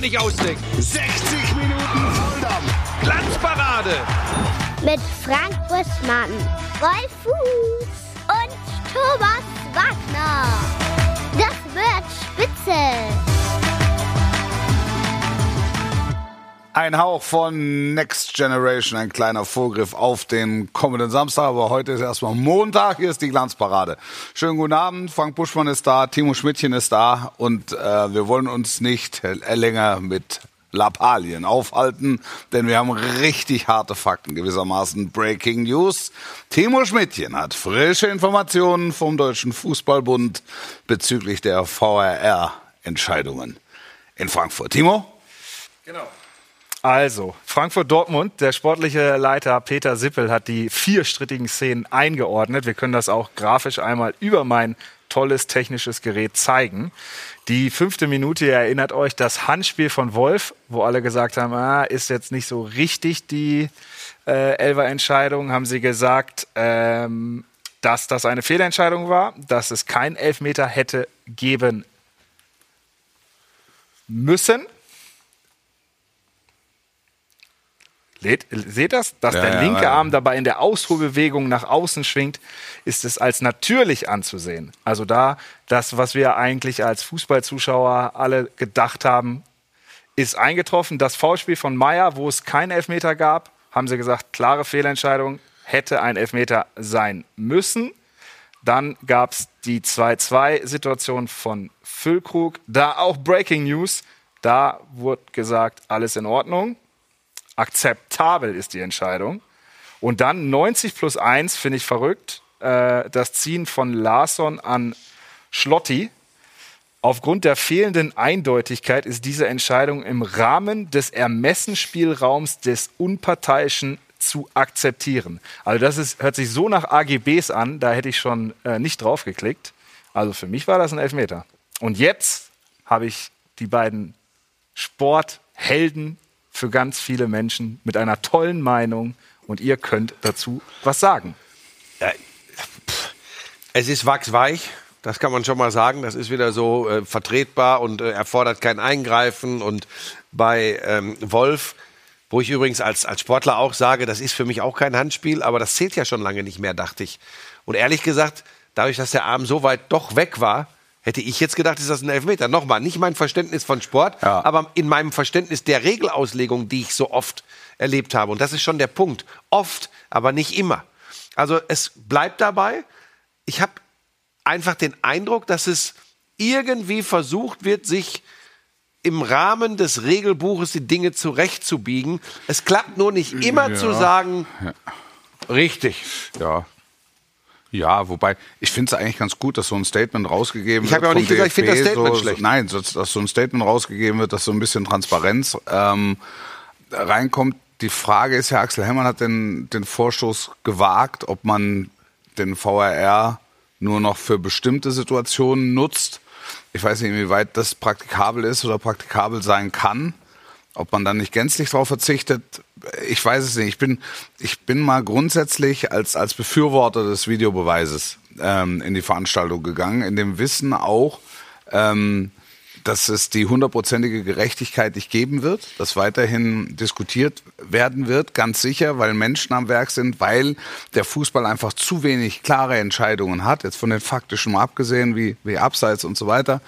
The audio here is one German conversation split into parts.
nicht ausdenken. 60 Minuten Volldampf. Glanzparade. Mit Frank Buschmann, Wolf Fuß und Thomas Wagner. Das wird spitze. Ein Hauch von Next Generation, ein kleiner Vorgriff auf den kommenden Samstag. Aber heute ist erstmal Montag, hier ist die Glanzparade. Schönen guten Abend, Frank Buschmann ist da, Timo Schmidtchen ist da und äh, wir wollen uns nicht länger mit Lappalien aufhalten, denn wir haben richtig harte Fakten, gewissermaßen Breaking News. Timo Schmidtchen hat frische Informationen vom Deutschen Fußballbund bezüglich der VRR-Entscheidungen in Frankfurt. Timo? Genau. Also, Frankfurt-Dortmund, der sportliche Leiter Peter Sippel hat die vier strittigen Szenen eingeordnet. Wir können das auch grafisch einmal über mein tolles technisches Gerät zeigen. Die fünfte Minute, ihr erinnert euch, das Handspiel von Wolf, wo alle gesagt haben, ah, ist jetzt nicht so richtig die äh, Elfer-Entscheidung, haben sie gesagt, ähm, dass das eine Fehlentscheidung war, dass es kein Elfmeter hätte geben müssen. Seht, seht das? Dass Ja, der linke ja. Arm dabei in der Ausholbewegung nach außen schwingt, ist es als natürlich anzusehen. Also da, das, was wir eigentlich als Fußballzuschauer alle gedacht haben, ist eingetroffen. Das Foulspiel von Meier, wo es keinen Elfmeter gab, haben sie gesagt, klare Fehlentscheidung, hätte ein Elfmeter sein müssen. Dann gab es die 2-2-Situation von Füllkrug. Da auch Breaking News. Da wurde gesagt, alles in Ordnung. Akzeptabel ist die Entscheidung. Und dann 90 plus 1 finde ich verrückt. Äh, das Ziehen von Larsson an Schlotti. Aufgrund der fehlenden Eindeutigkeit ist diese Entscheidung im Rahmen des Ermessensspielraums des Unparteiischen zu akzeptieren. Also das ist, hört sich so nach AGBs an, da hätte ich schon äh, nicht drauf geklickt. Also für mich war das ein Elfmeter. Und jetzt habe ich die beiden Sporthelden für ganz viele Menschen mit einer tollen Meinung und ihr könnt dazu was sagen. Es ist wachsweich, das kann man schon mal sagen. Das ist wieder so äh, vertretbar und äh, erfordert kein Eingreifen. Und bei ähm, Wolf, wo ich übrigens als, als Sportler auch sage, das ist für mich auch kein Handspiel, aber das zählt ja schon lange nicht mehr, dachte ich. Und ehrlich gesagt, dadurch, dass der Arm so weit doch weg war, hätte ich jetzt gedacht, ist das ein Elfmeter. Nochmal, nicht mein Verständnis von Sport, Ja. aber in meinem Verständnis der Regelauslegung, die ich so oft erlebt habe. Und das ist schon der Punkt. Oft, aber nicht immer. Also es bleibt dabei. Ich habe einfach den Eindruck, dass es irgendwie versucht wird, sich im Rahmen des Regelbuches die Dinge zurechtzubiegen. Es klappt nur nicht immer Ja. zu sagen, richtig. Ja. Ja, wobei, ich finde es eigentlich ganz gut, dass so ein Statement rausgegeben Ich wird. hab ja auch nicht gesagt, ich finde das Statement so, schlecht. Nein, so, dass so ein Statement rausgegeben wird, dass so ein bisschen Transparenz ähm, reinkommt. Die Frage ist ja, Axel Hellmann hat den, den Vorstoß gewagt, ob man den VRR nur noch für bestimmte Situationen nutzt. Ich weiß nicht, inwieweit das praktikabel ist oder praktikabel sein kann. Ob man dann nicht gänzlich darauf verzichtet, ich weiß es nicht. Ich bin, ich bin mal grundsätzlich als, als Befürworter des Videobeweises ähm, in die Veranstaltung gegangen, in dem Wissen auch, ähm, dass es die hundertprozentige Gerechtigkeit nicht geben wird, dass weiterhin diskutiert werden wird, ganz sicher, weil Menschen am Werk sind, weil der Fußball einfach zu wenig klare Entscheidungen hat, jetzt von den faktischen mal abgesehen, wie, wie Abseits und so weiter.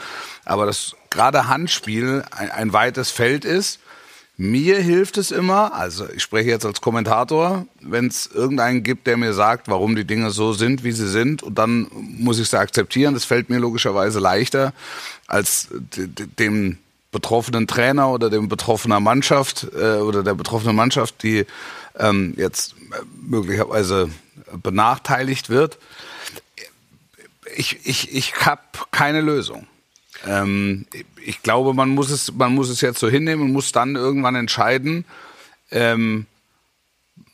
Aber das gerade Handspiel ein, ein weites Feld ist. Mir hilft es immer, also ich spreche jetzt als Kommentator, wenn es irgendeinen gibt, der mir sagt, warum die Dinge so sind, wie sie sind, und dann muss ich es akzeptieren. Das fällt mir logischerweise leichter, als dem betroffenen Trainer oder dem betroffenen Mannschaft äh, oder der betroffenen Mannschaft, die ähm, jetzt äh, möglicherweise benachteiligt wird. Ich, ich, ich habe keine Lösung. Ähm, ich glaube, man muss es, man muss es jetzt so hinnehmen und muss dann irgendwann entscheiden, ähm,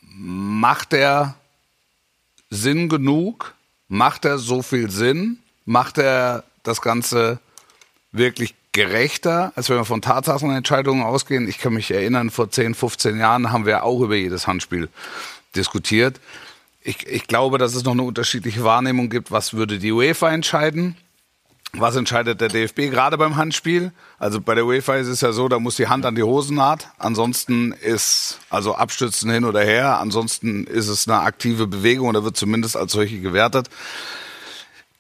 macht er Sinn genug? Macht er so viel Sinn? Macht er das Ganze wirklich gerechter, als wenn wir von Tatsachenentscheidungen ausgehen? Ich kann mich erinnern, vor 10, 15 Jahren haben wir auch über jedes Handspiel diskutiert. Ich, ich glaube, dass es noch eine unterschiedliche Wahrnehmung gibt, was würde die UEFA entscheiden? Was entscheidet der DFB gerade beim Handspiel? Also bei der UEFA ist es ja so, da muss die Hand an die Hosennaht. Ansonsten ist also Abstützen hin oder her. Ansonsten ist es eine aktive Bewegung oder wird zumindest als solche gewertet.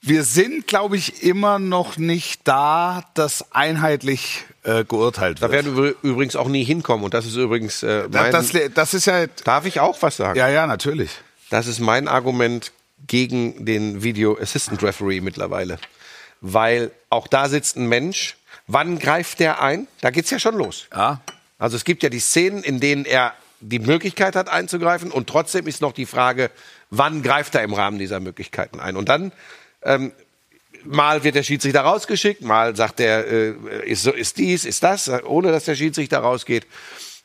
Wir sind, glaube ich, immer noch nicht da, dass einheitlich äh, geurteilt Da wird. werden wir übrigens auch nie hinkommen. Und das ist übrigens äh, Da- mein, das, das ist ja, Darf ich auch was sagen? ja, ja, natürlich. Das ist mein Argument gegen den Video Assistant Referee mittlerweile. Weil auch da sitzt ein Mensch. Wann greift der ein? Da geht's ja schon los. Ja. Also es gibt ja die Szenen, in denen er die Möglichkeit hat einzugreifen und trotzdem ist noch die Frage, wann greift er im Rahmen dieser Möglichkeiten ein? Und dann ähm, mal wird der Schiedsrichter rausgeschickt, mal sagt er, äh, ist, so, ist dies, ist das, ohne dass der Schiedsrichter rausgeht.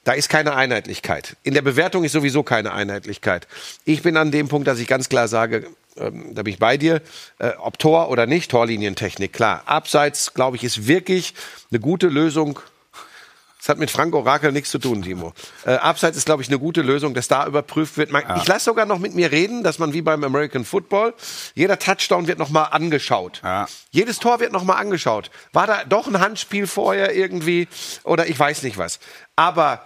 Da ist keine Einheitlichkeit. In der Bewertung ist sowieso keine Einheitlichkeit. Ich bin an dem Punkt, dass ich ganz klar sage, ähm, da bin ich bei dir, äh, ob Tor oder nicht, Torlinientechnik, klar. Abseits, glaube ich, ist wirklich eine gute Lösung das hat mit Frank Orakel nichts zu tun, Timo. Äh, Abseits ist, glaube ich, eine gute Lösung, dass da überprüft wird. Man, Ich lasse sogar noch mit mir reden, dass man wie beim American Football, jeder Touchdown wird nochmal angeschaut. Ja. Jedes Tor wird nochmal angeschaut. War da doch ein Handspiel vorher irgendwie oder ich weiß nicht was. Aber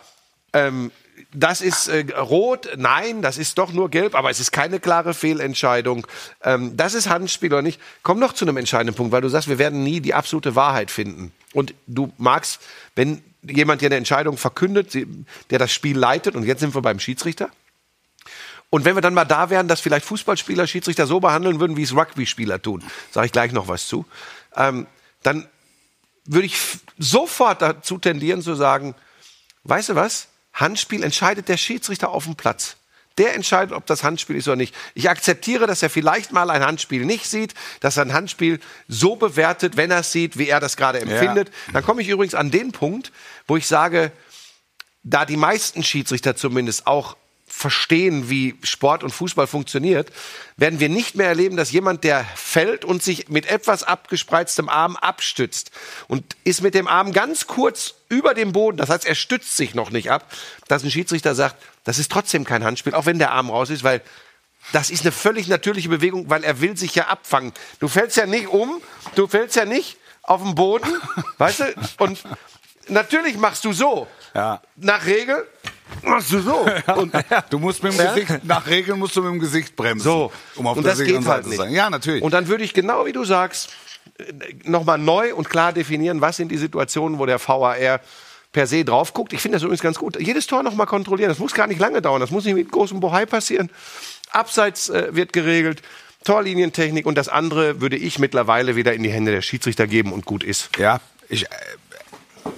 ähm, das ist äh, rot, nein, das ist doch nur gelb, aber es ist keine klare Fehlentscheidung. Ähm, das ist Handspiel oder nicht. Komm noch zu einem entscheidenden Punkt, weil du sagst, wir werden nie die absolute Wahrheit finden. Und du magst, wenn jemand dir eine Entscheidung verkündet, der das Spiel leitet, und jetzt sind wir beim Schiedsrichter. Und wenn wir dann mal da wären, dass vielleicht Fußballspieler Schiedsrichter so behandeln würden, wie es Rugby-Spieler tun, sage ich gleich noch was zu, ähm, dann würde ich sofort dazu tendieren zu sagen, weißt du was? Handspiel entscheidet der Schiedsrichter auf dem Platz. Der entscheidet, ob das Handspiel ist oder nicht. Ich akzeptiere, dass er vielleicht mal ein Handspiel nicht sieht, dass er ein Handspiel so bewertet, wenn er es sieht, wie er das gerade empfindet. Dann komme ich übrigens an den Punkt, wo ich sage, da die meisten Schiedsrichter zumindest auch verstehen, wie Sport und Fußball funktioniert, werden wir nicht mehr erleben, dass jemand, der fällt und sich mit etwas abgespreiztem Arm abstützt und ist mit dem Arm ganz kurz über dem Boden, das heißt, er stützt sich noch nicht ab, dass ein Schiedsrichter sagt, das ist trotzdem kein Handspiel, auch wenn der Arm raus ist, weil das ist eine völlig natürliche Bewegung, weil er will sich ja abfangen. Du fällst ja nicht um, du fällst ja nicht auf den Boden, weißt du? Und natürlich machst du so. Ja. Nach Regel machst du so. Und Du musst mit dem Ja? Gesicht, nach Regeln musst du mit dem Gesicht bremsen. so. Um auf und der das sicheren geht halt Seite zu sein. Ja, natürlich. Und dann würde ich genau wie du sagst, nochmal neu und klar definieren, was sind die Situationen, wo der VAR per se drauf guckt. Ich finde das übrigens ganz gut. Jedes Tor nochmal kontrollieren. Das muss gar nicht lange dauern. Das muss nicht mit großem Bohai passieren. Abseits äh, wird geregelt. Torlinientechnik und das andere würde ich mittlerweile wieder in die Hände der Schiedsrichter geben und gut ist. Ja, ich äh,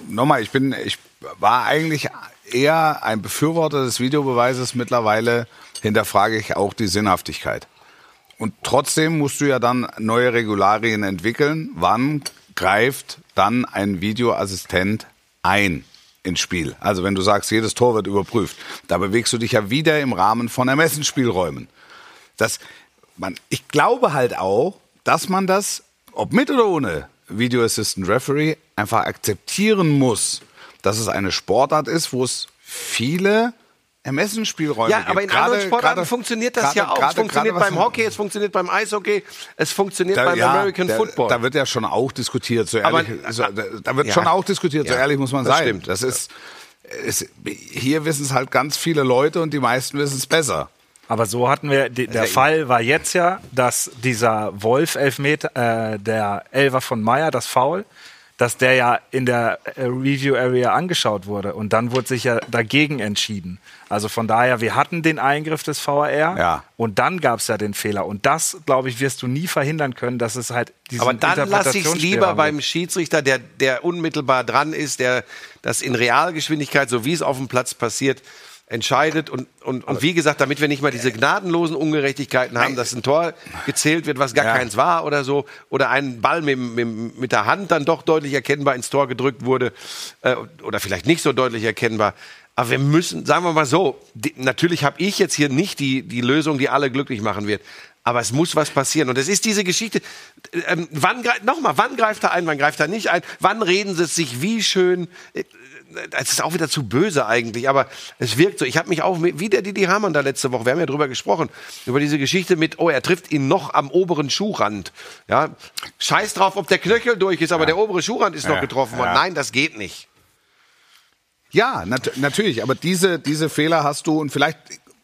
nochmal, ich bin, ich war eigentlich eher ein Befürworter des Videobeweises. Mittlerweile hinterfrage ich auch die Sinnhaftigkeit. Und trotzdem musst du ja dann neue Regularien entwickeln. Wann greift dann ein Videoassistent ein ins Spiel? Also wenn du sagst, jedes Tor wird überprüft, da bewegst du dich ja wieder im Rahmen von Ermessensspielräumen. Das, man, ich glaube halt auch, dass man das, ob mit oder ohne Video Assistant Referee, einfach akzeptieren muss, dass es eine Sportart ist, wo es viele Ermessensspielräume Ja, gibt. aber in Gerade- anderen Sportarten gerade- funktioniert das gerade- ja auch. gerade- es funktioniert beim Hockey, es funktioniert beim Eishockey, es funktioniert Da, beim ja, American da, Football. Da wird ja schon auch diskutiert, so Aber- ehrlich. so, da, da wird Ja. schon auch diskutiert, so Ja, ehrlich muss man das sein. stimmt. Das ist, es, hier wissen es halt ganz viele Leute und die meisten wissen es besser. Aber so hatten wir, die, der Fall war jetzt ja, dass dieser Wolf Elfmeter, äh, der Elfer von Meyer, das Foul, dass der ja in der äh, Review Area angeschaut wurde und dann wurde sich ja dagegen entschieden. Also von daher, wir hatten den Eingriff des VAR Ja. und dann gab es ja den Fehler. Und das, glaube ich, wirst du nie verhindern können, dass es halt diesen Aber dann lasse ich es lieber beim. Schiedsrichter, der, der unmittelbar dran ist, der das in Realgeschwindigkeit, so wie es auf dem Platz passiert, entscheidet. Und, und, und wie gesagt, damit wir nicht mal diese gnadenlosen Ungerechtigkeiten haben, dass ein Tor gezählt wird, was gar Ja. keins war oder so, oder ein Ball mit, mit, mit der Hand dann doch deutlich erkennbar ins Tor gedrückt wurde, äh, oder vielleicht nicht so deutlich erkennbar. Aber wir müssen, sagen wir mal so, die, natürlich habe ich jetzt hier nicht die, die Lösung, die alle glücklich machen wird. Aber es muss was passieren. Und es ist diese Geschichte. Ähm, wann greift, nochmal, wann greift er ein, wann greift er nicht ein? Wann reden sie es sich wie schön? Das ist auch wieder zu böse eigentlich, aber es wirkt so. Ich habe mich auch, wie der Didi Hamann da letzte Woche, wir haben ja drüber gesprochen, über diese Geschichte mit, oh, er trifft ihn noch am oberen Schuhrand. Ja, scheiß drauf, ob der Knöchel durch ist, aber der obere Schuhrand ist noch Ja, getroffen worden. ja. Nein, das geht nicht. Ja, nat natürlich, aber diese, diese Fehler hast du und vielleicht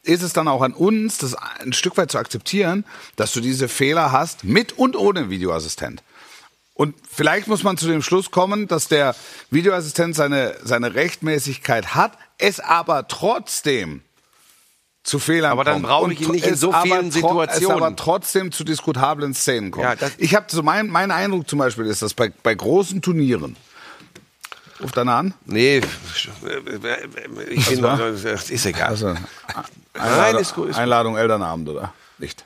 ist es dann auch an uns, das ein Stück weit zu akzeptieren, dass du diese Fehler hast, mit und ohne Videoassistent. Und vielleicht muss man zu dem Schluss kommen, dass der Videoassistent seine, seine Rechtmäßigkeit hat, es aber trotzdem zu Fehlern Aber dann brauche ich ihn nicht in so vielen Situationen. Es aber trotzdem zu diskutablen Szenen kommt. Ja, ich habe so mein, mein Eindruck zum Beispiel ist, dass bei, bei großen Turnieren, ruft einer an? Nee, ich bin, das ist egal. Also, Nein, Einladung, ist gut, ist gut. Einladung Elternabend oder nicht?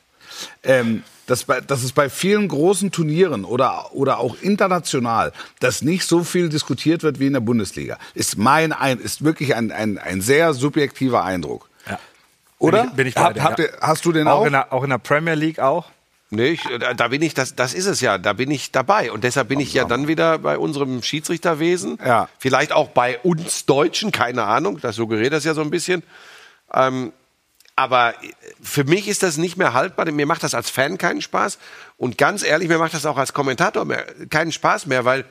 Ähm, dass, bei, dass es bei vielen großen Turnieren oder, oder auch international, dass nicht so viel diskutiert wird wie in der Bundesliga, ist mein ein, ist wirklich ein, ein, ein sehr subjektiver Eindruck. Ja. Oder? Bin ich- bin ich bei Hab, dir, habt ja. ihr, hast du den Auch auch? in, der, auch in der Premier League auch. Nee, ich, da, da bin ich, das, das ist es ja, da bin ich dabei. Und deshalb bin ich ja dann wieder bei unserem Schiedsrichterwesen. Ja. Vielleicht auch bei uns Deutschen, keine Ahnung, das suggeriert das ja so ein bisschen. Ähm, aber für mich ist das nicht mehr haltbar, denn mir macht das als Fan keinen Spaß. Und ganz ehrlich, mir macht das auch als Kommentator mehr, keinen Spaß mehr, weil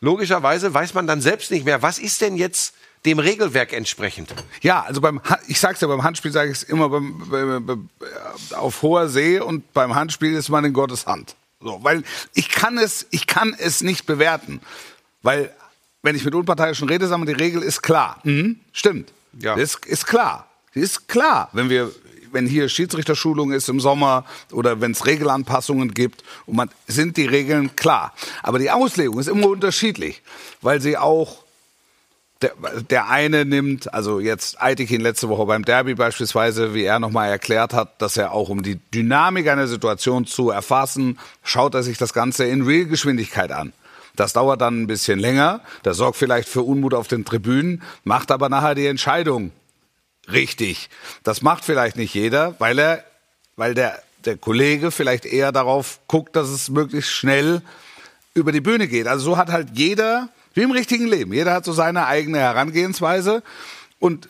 logischerweise weiß man dann selbst nicht mehr, was ist denn jetzt dem Regelwerk entsprechend. Ja, also beim ich sag's ja beim Handspiel sage ich es immer beim, beim, beim, auf hoher See und beim Handspiel ist man in Gottes Hand. So, weil ich kann es ich kann es nicht bewerten, weil wenn ich mit Unparteiischen rede, sagen wir, die Regel ist klar. Mhm, stimmt. Ja. Ist, ist klar. Die ist klar, wenn wir wenn hier Schiedsrichterschulung ist im Sommer oder wenn es Regelanpassungen gibt und man sind die Regeln klar, aber die Auslegung ist immer unterschiedlich, weil sie auch der, der eine nimmt, also jetzt Aitikin letzte Woche beim Derby beispielsweise, wie er nochmal erklärt hat, dass er auch um die Dynamik einer Situation zu erfassen, schaut er sich das Ganze in Realgeschwindigkeit an. Das dauert dann ein bisschen länger, das sorgt vielleicht für Unmut auf den Tribünen, macht aber nachher die Entscheidung richtig. Das macht vielleicht nicht jeder, weil er, weil der, der Kollege vielleicht eher darauf guckt, dass es möglichst schnell über die Bühne geht. Also so hat halt jeder, wie im richtigen Leben, jeder hat so seine eigene Herangehensweise und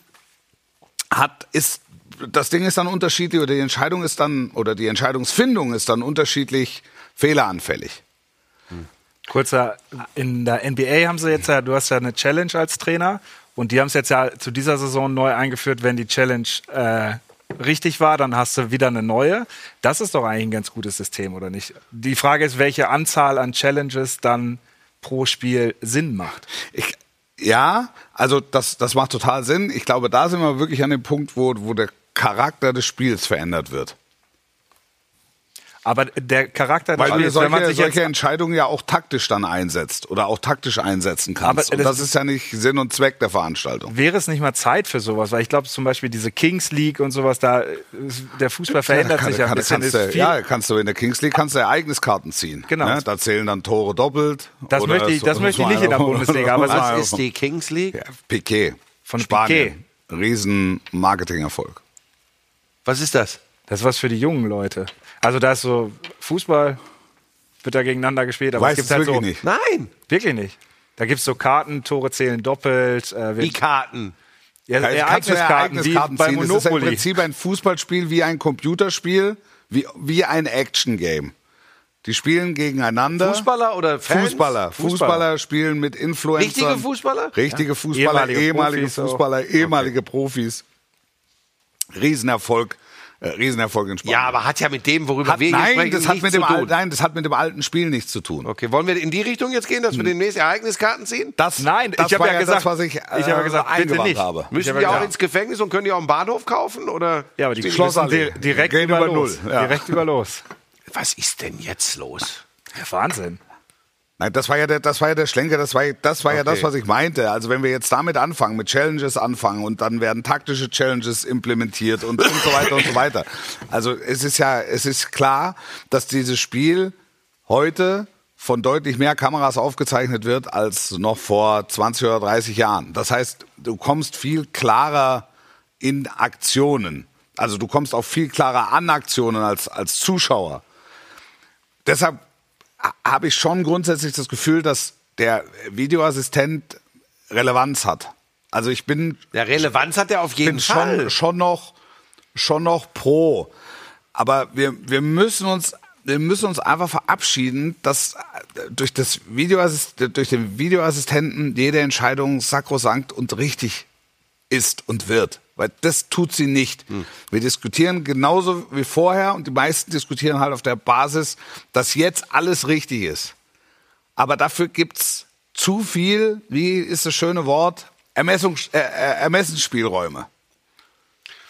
hat, ist, das Ding ist dann unterschiedlich oder die Entscheidung ist dann, oder die Entscheidungsfindung ist dann unterschiedlich fehleranfällig. Kurzer, in der NBA haben sie jetzt ja, du hast ja eine Challenge als Trainer und die haben es jetzt ja zu dieser Saison neu eingeführt, wenn die Challenge äh, richtig war, dann hast du wieder eine neue. Das ist doch eigentlich ein ganz gutes System, oder nicht? Die Frage ist, welche Anzahl an Challenges dann pro Spiel Sinn macht. Ich, ja, also das, das macht total Sinn. Ich glaube, da sind wir wirklich an dem Punkt, wo, wo der Charakter des Spiels verändert wird. Aber der Charakter Weil du wenn man solche, sich jetzt solche Entscheidungen ja auch taktisch dann einsetzt oder auch taktisch einsetzen kannst. Aber und das- das ist ja nicht Sinn und Zweck der Veranstaltung. Wäre es nicht mal Zeit für sowas? Weil ich glaube zum Beispiel diese Kings League und sowas, da äh, der Fußball verändert Ja, da sich ja ein kann- bisschen. kannst ist du, ja, kannst du in der Kings League kannst du Ereigniskarten ziehen. Genau. Ne? Da zählen dann Tore doppelt. Das möchte ich- so- das möchte ich nicht in der Bundesliga, aber Was das ist die Kings League? Ja, Piquet. Von Spanien. Riesen Marketingerfolg. Was ist das? Das ist was für die jungen Leute. Also da ist so Fußball, wird da gegeneinander gespielt, aber Weiß es es gibt halt wirklich so. nicht. Nein, Wirklich nicht. Da gibt es so Karten, Tore zählen doppelt. Äh, die Karten. ja, Kannst du Ereigniskarten, wie Ereigniskarten bei ziehen. Das ist ja im Monopoly. Prinzip ein Fußballspiel wie ein Computerspiel, wie, wie ein Action-Game. Die spielen gegeneinander. Fußballer oder Fans? Fußballer. Fußballer spielen mit Influencern. Richtige Fußballer? Richtige Fußballer, Ehemalige ehemalige, Profis auch. Fußballer, ehemalige Profis. Riesenerfolg, äh, Riesenerfolg in Spanien. Ja, aber hat ja mit dem, worüber hat, wir nein, sprechen, das hat nichts mit dem zu Al- tun. nein, das hat mit dem alten Spiel nichts zu tun. Okay, wollen wir in die Richtung jetzt gehen, dass Hm. wir demnächst Ereigniskarten ziehen? Das, Nein, das ich habe ja gesagt, das, was ich, äh, ich habe gesagt, bitte eingebracht nicht. habe. Müssen die auch ins Gefängnis und können die auch im Bahnhof kaufen? Oder? Ja, aber die Schlossallee. Direkt Gehen über, über. Null, ja. Direkt über los. Was ist denn jetzt los? Ja, Wahnsinn. Nein, das war ja der, das war ja der Schlenker, das war, das war ja das, Okay. was ich meinte. Also wenn wir jetzt damit anfangen, mit Challenges anfangen und dann werden taktische Challenges implementiert und, und so weiter und so weiter. Also es ist ja, es ist klar, dass dieses Spiel heute von deutlich mehr Kameras aufgezeichnet wird als noch vor 20 oder 30 Jahren. Das heißt, du kommst viel klarer in Aktionen. Also du kommst auch viel klarer an Aktionen als, als Zuschauer. Deshalb ha- habe ich schon grundsätzlich das Gefühl, dass der Videoassistent Relevanz hat. Also ich bin Ja, Relevanz hat er auf jeden bin Fall. schon, schon noch schon noch pro. Aber wir, wir müssen uns wir müssen uns einfach verabschieden, dass äh, durch das Videoassist, durch den Videoassistenten jede Entscheidung sakrosankt und richtig ist und wird. Weil das tut sie nicht. Wir diskutieren genauso wie vorher und die meisten diskutieren halt auf der Basis, dass jetzt alles richtig ist. Aber dafür gibt's zu viel, wie ist das schöne Wort, Ermessungs äh, äh, Ermessensspielräume.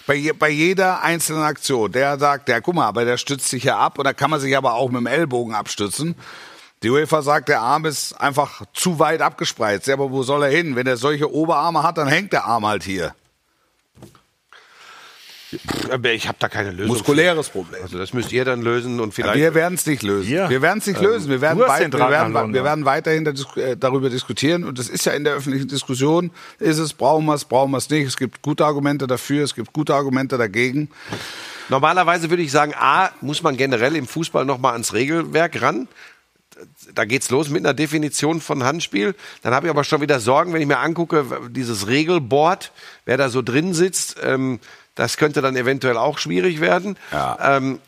Bei, je, bei jeder einzelnen Aktion. Der sagt, ja, guck mal, aber der stützt sich ja ab und da kann man sich aber auch mit dem Ellbogen abstützen. Die UEFA sagt, der Arm ist einfach zu weit abgespreizt. Ja, aber wo soll er hin? Wenn er solche Oberarme hat, dann hängt der Arm halt hier. Aber ich habe da keine Lösung. Muskuläres Problem. Also das müsst ihr dann lösen und vielleicht. Wir werden es nicht lösen. Wir? Wir werden es nicht lösen. Wir werden, du hast wei- den wir, werden, wir werden weiterhin äh, darüber diskutieren. Und das ist ja in der öffentlichen Diskussion. Ist es, brauchen wir es, brauchen wir es nicht. Es gibt gute Argumente dafür, es gibt gute Argumente dagegen. Normalerweise würde ich sagen, A, muss man generell im Fußball nochmal ans Regelwerk ran. Da geht's los mit einer Definition von Handspiel. Dann habe ich aber schon wieder Sorgen, wenn ich mir angucke, dieses Regelboard, wer da so drin sitzt, ähm, das könnte dann eventuell auch schwierig werden. Ja. Ähm,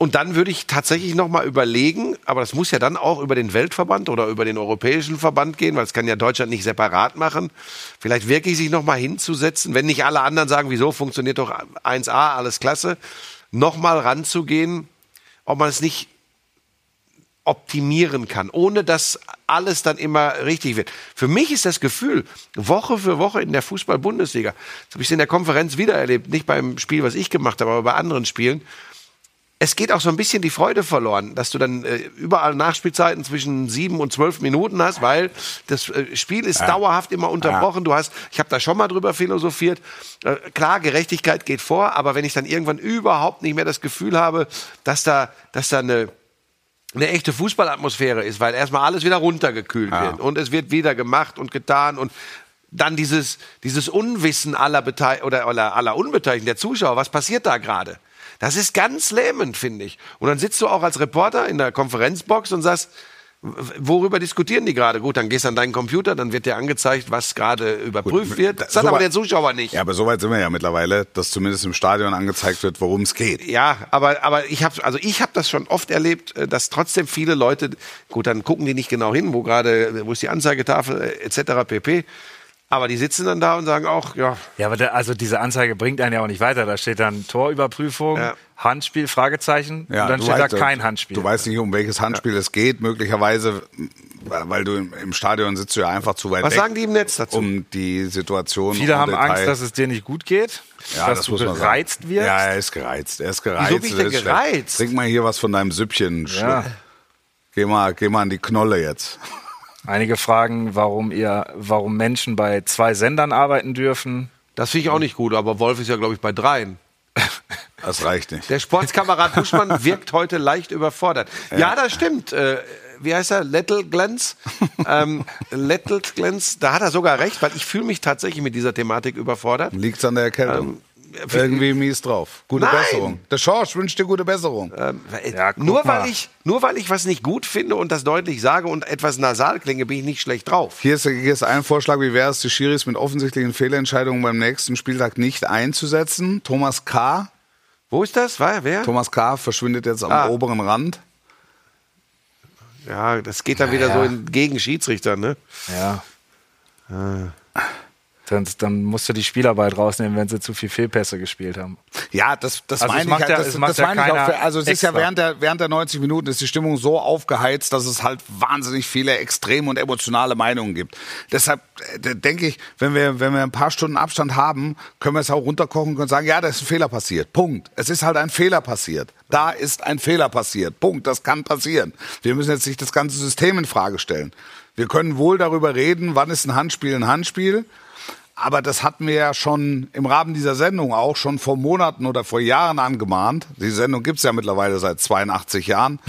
und dann würde ich tatsächlich noch mal überlegen, aber das muss ja dann auch über den Weltverband oder über den europäischen Verband gehen, weil es kann ja Deutschland nicht separat machen. Vielleicht wirklich sich noch mal hinzusetzen, wenn nicht alle anderen sagen, wieso funktioniert doch 1A, alles klasse, noch mal ranzugehen, ob man es nicht optimieren kann, ohne dass alles dann immer richtig wird. Für mich ist das Gefühl, Woche für Woche in der Fußball-Bundesliga, das habe ich in der Konferenz wieder erlebt, nicht beim Spiel, was ich gemacht habe, aber bei anderen Spielen, es geht auch so ein bisschen die Freude verloren, dass du dann äh, überall Nachspielzeiten zwischen sieben und zwölf Minuten hast, weil das äh, Spiel ist dauerhaft immer unterbrochen. Du hast, ich habe da schon mal drüber philosophiert. Äh, klar, Gerechtigkeit geht vor, aber wenn ich dann irgendwann überhaupt nicht mehr das Gefühl habe, dass da, dass da eine eine echte Fußballatmosphäre ist, weil erstmal alles wieder runtergekühlt Ja. wird und es wird wieder gemacht und getan und dann dieses, dieses Unwissen aller, Betei oder aller, aller Unbeteiligten, der Zuschauer, was passiert da gerade? Das ist ganz lähmend, finde ich. Und dann sitzt du auch als Reporter in der Konferenzbox und sagst, worüber diskutieren die gerade? Gut, dann gehst du an deinen Computer, dann wird dir angezeigt, was gerade überprüft wird. Das so hat aber der Zuschauer nicht. Ja, aber so weit sind wir ja mittlerweile, dass zumindest im Stadion angezeigt wird, worum es geht. Ja, aber, aber ich habe also ich habe das schon oft erlebt, äh, dass trotzdem viele Leute, gut, dann gucken die nicht genau hin, wo gerade, wo ist die Anzeigetafel äh, etc. pp. Aber die sitzen dann da und sagen auch, ja, Ja, aber da, also diese Anzeige bringt einen ja auch nicht weiter. Da steht dann Torüberprüfung, Ja. Handspiel, Fragezeichen Ja, und dann steht da weißt, kein Handspiel. Du weißt nicht, um welches Handspiel es geht. Möglicherweise, weil du im, im Stadion sitzt du ja einfach zu weit was weg, sagen die im Netz dazu? um die Situation Viele haben Detail- Angst, dass es dir nicht gut geht, ja, dass das du muss man gereizt sagen. wirst. Ja, er ist gereizt. Er ist gereizt. Wieso bin ich denn gereizt? Trink mal hier was von deinem Süppchen. Ja. Geh mal, geh mal an die Knolle jetzt. Einige fragen, warum ihr, warum Menschen bei zwei Sendern arbeiten dürfen. Das finde ich auch nicht gut, aber Wolf ist ja, glaube ich, bei dreien. Das reicht nicht. Der Sportskamerad Buschmann wirkt heute leicht überfordert. Ja, das stimmt. Äh, wie heißt er? Lettel Glens? ähm, Lettel Glens, da hat er sogar recht, weil ich fühle mich tatsächlich mit dieser Thematik überfordert. Liegt's an der Erkältung? Irgendwie mies drauf. Gute Nein. Besserung. Der Schorsch wünscht dir gute Besserung. Ja, guck nur, mal. weil ich, nur weil ich was nicht gut finde und das deutlich sage und etwas nasal klinge, bin ich nicht schlecht drauf. Hier ist, hier ist ein Vorschlag, wie wäre es, die Schiris mit offensichtlichen Fehlentscheidungen beim nächsten Spieltag nicht einzusetzen. Thomas K. Wo ist das? War, wer? Thomas K. verschwindet jetzt am Ah. oberen Rand. Ja, das geht dann wieder so gegen Schiedsrichter, ne? Ja. Ah. Dann, dann musst du die Spielarbeit rausnehmen, wenn sie zu viel Fehlpässe gespielt haben. Ja, das, das Also meine ich halt, ja- das, macht das ja meine ich auch. Für, also es ist ja extra. während der, während der 90 Minuten ist die Stimmung so aufgeheizt, dass es halt wahnsinnig viele extreme und emotionale Meinungen gibt. Deshalb äh, denke ich, wenn wir, wenn wir ein paar Stunden Abstand haben, können wir es auch runterkochen und sagen, ja, da ist ein Fehler passiert. Punkt. Es ist halt ein Fehler passiert. Da ist ein Fehler passiert. Punkt. Das kann passieren. Wir müssen jetzt nicht das ganze System in Frage stellen. Wir können wohl darüber reden, wann ist ein Handspiel ein Handspiel. Aber das hatten wir ja schon im Rahmen dieser Sendung auch schon vor Monaten oder vor Jahren angemahnt. Die Sendung gibt's ja mittlerweile seit 82 Jahren.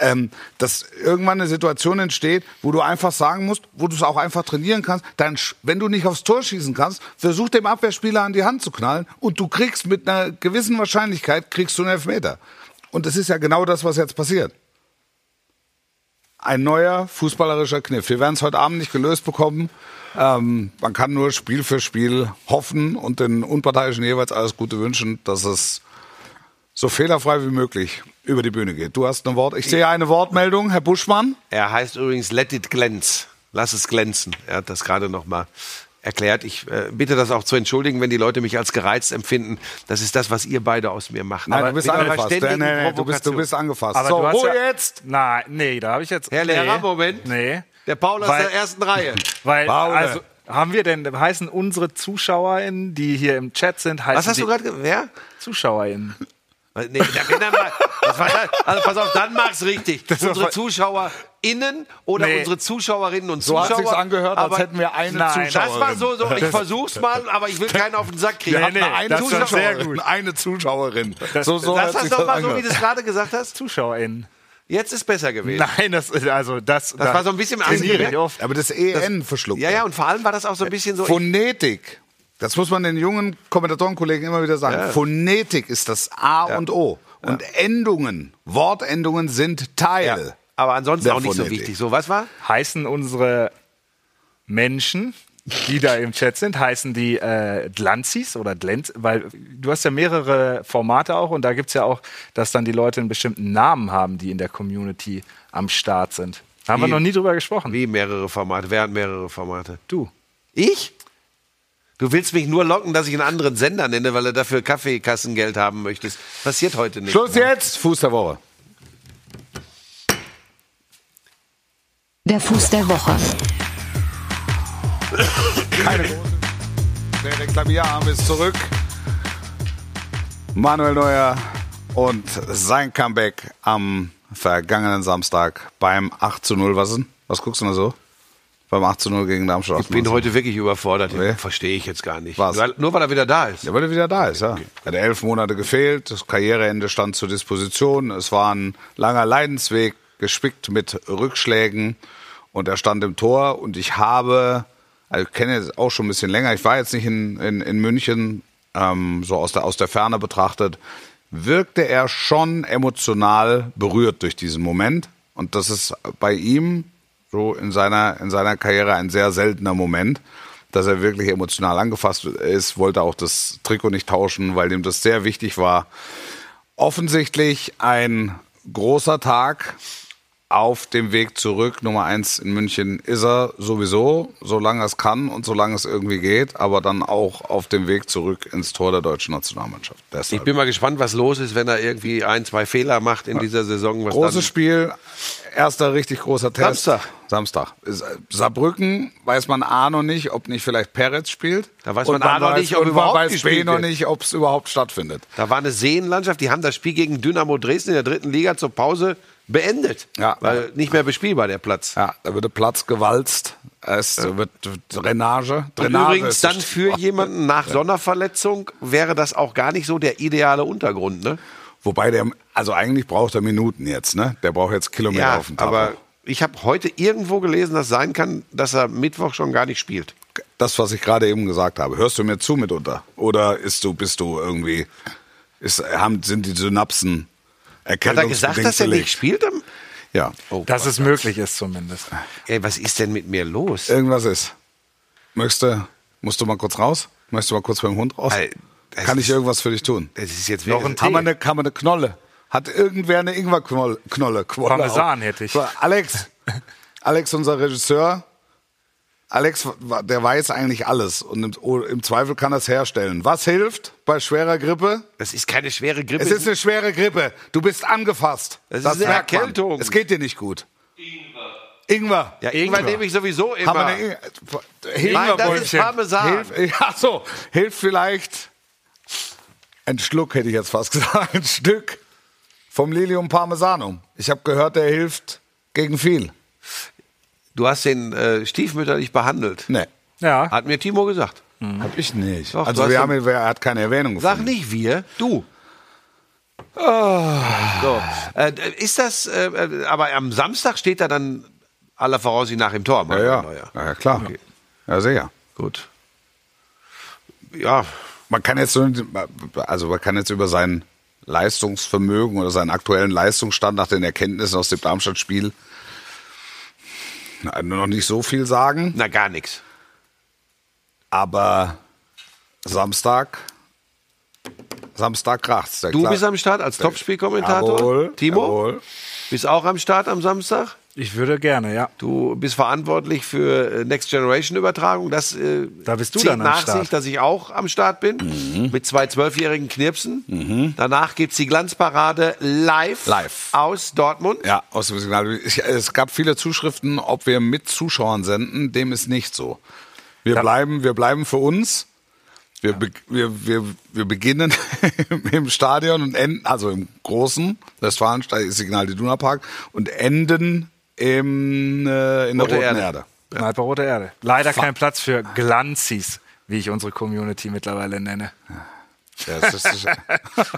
Ähm, dass irgendwann eine Situation entsteht, wo du einfach sagen musst, wo du es auch einfach trainieren kannst, dann, wenn du nicht aufs Tor schießen kannst, versuch dem Abwehrspieler an die Hand zu knallen und du kriegst mit einer gewissen Wahrscheinlichkeit, kriegst du einen Elfmeter. Und das ist ja genau das, was jetzt passiert. Ein neuer fußballerischer Kniff. Wir werden es heute Abend nicht gelöst bekommen. Ähm, man kann nur Spiel für Spiel hoffen und den Unparteiischen jeweils alles Gute wünschen, dass es so fehlerfrei wie möglich über die Bühne geht. Du hast ein Wort. Ich sehe eine Wortmeldung, Herr Buschmann. Er heißt übrigens Let It Glänz. Lass es glänzen. Er hat das gerade noch mal erklärt. Ich äh, bitte das auch zu entschuldigen, wenn die Leute mich als gereizt empfinden. Das ist das, was ihr beide aus mir macht. Nein, du bist angefasst. Nee, ständigen nee, nee, du, bist, du bist angefasst. Aber so, du hast Ruhe ja- jetzt. Nein, nee, da habe ich jetzt. Herr nee, Lehrer, Moment. Nee. Der Paul aus Weil- der ersten Reihe. Weil, Paul. also, haben wir denn, heißen unsere ZuschauerInnen, die hier im Chat sind, heißen Was hast die du gerade ge- Wer? ZuschauerInnen? Nee, da, wenn er mal, das war, also pass auf, dann mach's richtig. war unsere ZuschauerInnen oder Nee. unsere Zuschauerinnen und So Zuschauer. hat sich's angehört, als hätten wir eine Nein, Zuschauerin. Das war so, so. Ich versuch's mal, aber ich will keinen auf den Sack kriegen. Nee, nee, eine das war sehr Zuschauerin. gut. Eine Zuschauerin. Das- so, so das sich doch mal so, wie du es gerade gesagt hast. ZuschauerInnen. Jetzt ist besser gewesen. Nein, das ist, also, das, Das war so ein bisschen trainiere angeregt. ich oft. Aber das EN verschluckt. Ja, ja, und vor allem war das auch so ein bisschen so. Phonetik. Das muss man den jungen Kommentatorenkollegen immer wieder sagen. Ja. Phonetik ist das A und O. Und Endungen, Wortendungen sind Teil. ja, aber ansonsten auch nicht so Phonetik. wichtig. So, was war? heißen unsere Menschen, die da im Chat sind, heißen die äh, Dlanzis oder Dlenz, weil du hast ja mehrere Formate auch und da gibt's ja auch, dass dann die Leute einen bestimmten Namen haben, die in der Community am Start sind. Da haben wir Wie? noch nie drüber gesprochen. Wie mehrere Formate? Wer hat mehrere Formate? Du. Ich? Du willst mich nur locken, dass ich einen anderen Sender nenne, weil du dafür Kaffeekassengeld haben möchtest. Passiert heute nicht. Schluss jetzt, Fuß der Woche. Der Fuß der Woche. Keine große. Der Reklamier ist zurück. Manuel Neuer und sein Comeback am vergangenen Samstag beim 8 zu 0. Was ist denn? Was guckst du da so? Beim 8 zu 0 gegen Darmstadt. Ich bin heute wirklich überfordert. Nee. Verstehe ich jetzt gar nicht. Was? Weil, nur weil er wieder da ist. Ja, weil er wieder da ist, ja. Er hat elf Monate gefehlt, das Karriereende stand zur Disposition. Es war ein langer Leidensweg, gespickt mit Rückschlägen und er stand im Tor und ich habe, also ich kenne es auch schon ein bisschen länger, ich war jetzt nicht in, in, in München, ähm, so aus der, aus der Ferne betrachtet, wirkte er schon emotional berührt durch diesen Moment und das ist bei ihm so in seiner, in seiner Karriere ein sehr seltener Moment, dass er wirklich emotional angefasst ist, wollte auch das Trikot nicht tauschen, weil ihm das sehr wichtig war. Offensichtlich ein großer Tag auf dem Weg zurück. Nummer eins in München ist er sowieso, solange es kann und solange es irgendwie geht, aber dann auch auf dem Weg zurück ins Tor der deutschen Nationalmannschaft. Ich Deshalb. bin mal gespannt, was los ist, wenn er irgendwie ein, zwei Fehler macht in dieser Saison. Was Großes Spiel, erster richtig großer Test. Samstag. Samstag. Ist- Saarbrücken weiß man A noch nicht, ob nicht vielleicht Peretz spielt. Da weiß Und man A noch nicht, ob und überhaupt man weiß B noch nicht, ob es überhaupt stattfindet. Da war eine Seenlandschaft, die haben das Spiel gegen Dynamo Dresden in der dritten Liga zur Pause beendet. Ja. Weil nicht mehr bespielbar, der Platz. Ja, da wird der Platz gewalzt. Es wird Drainage. Und Drainage übrigens ist dann für jemanden nach Sonderverletzung wäre das auch gar nicht so der ideale Untergrund, ne? Wobei der, also eigentlich braucht er Minuten jetzt, ne? Der braucht jetzt Kilometer Ja, auf dem Tacho. aber ich habe heute irgendwo gelesen, dass sein kann, dass er Mittwoch schon gar nicht spielt. das, was ich gerade eben gesagt habe, hörst du mir zu mitunter? Oder ist du, bist du irgendwie, ist, haben, sind die Synapsen Hat er gesagt, dass er nicht spielt? Ja. Dass es möglich ist zumindest. Ey, was ist denn mit mir los? Irgendwas ist. Möchtest du, musst du mal kurz raus? Möchtest du mal kurz beim Hund raus? Ey, das Kann ich ist- irgendwas für dich tun? Das ist jetzt Noch ein Haben wir eine, haben wir eine Knolle? Hat irgendwer eine Ingwerknolle? Knolle, Parmesan hätte ich. So, Alex, Alex, unser Regisseur, Alex, der weiß eigentlich alles und im, im Zweifel kann er es herstellen. Was hilft bei schwerer Grippe? Das ist keine schwere Grippe. Es ist eine schwere Grippe. Du bist angefasst. Das ist eine merkt man. Erkältung. Es geht dir nicht gut. Ingwer. ja, irgendwann nehme ich sowieso immer. Haben wir Ingwer? Nein, das ist Parmesan. Hilf, ja, so, hilft vielleicht ein Schluck, hätte ich jetzt fast gesagt, ein Stück vom Lilium Parmesanum. Ich habe gehört, der hilft gegen viel. Du hast den äh, stiefmütterlich behandelt. Nee, Ja. Hat mir Timo gesagt. hab ich nicht. Doch, also wir haben, er hat keine Erwähnung Sag gefunden. nicht wir, du. Ah. So. Äh, ist das, äh, aber am Samstag steht er dann aller Voraussicht nach im Tor. Ja, ja. Neuer. ja, klar. Ja, sehr. Gut. Ja, Man kann jetzt so, also man kann jetzt über sein Leistungsvermögen oder seinen aktuellen Leistungsstand nach den Erkenntnissen aus dem Darmstadt-Spiel noch nicht so viel sagen, Na, gar nichts. aber Samstag, Samstag kracht's. Du Kla- bist am Start als Topspielkommentator. Timo, jawohl. bist auch am Start am Samstag. Ich würde gerne, ja. Du bist verantwortlich für äh, Next Generation Übertragung. Das äh, Da bist du zieht dann am nach Start. sich, dass ich auch am Start bin Mhm. mit zwei zwölfjährigen Knirpsen. Danach gibt's die Glanzparade live, Live. aus Dortmund. Ja, aus dem Signal. Es gab viele Zuschriften, ob wir mit Zuschauern senden. Dem ist nicht so. Wir bleiben, wir bleiben für uns. Wir, be wir, wir, wir beginnen im Stadion und enden, also im großen Westfalenstadion, Signal Iduna Park und enden im, äh, in der Rote Roten Erde. Erde. Kneipe Rote Erde. Leider kein Platz für Glanzis, wie ich unsere Community mittlerweile nenne. Ja, das ist,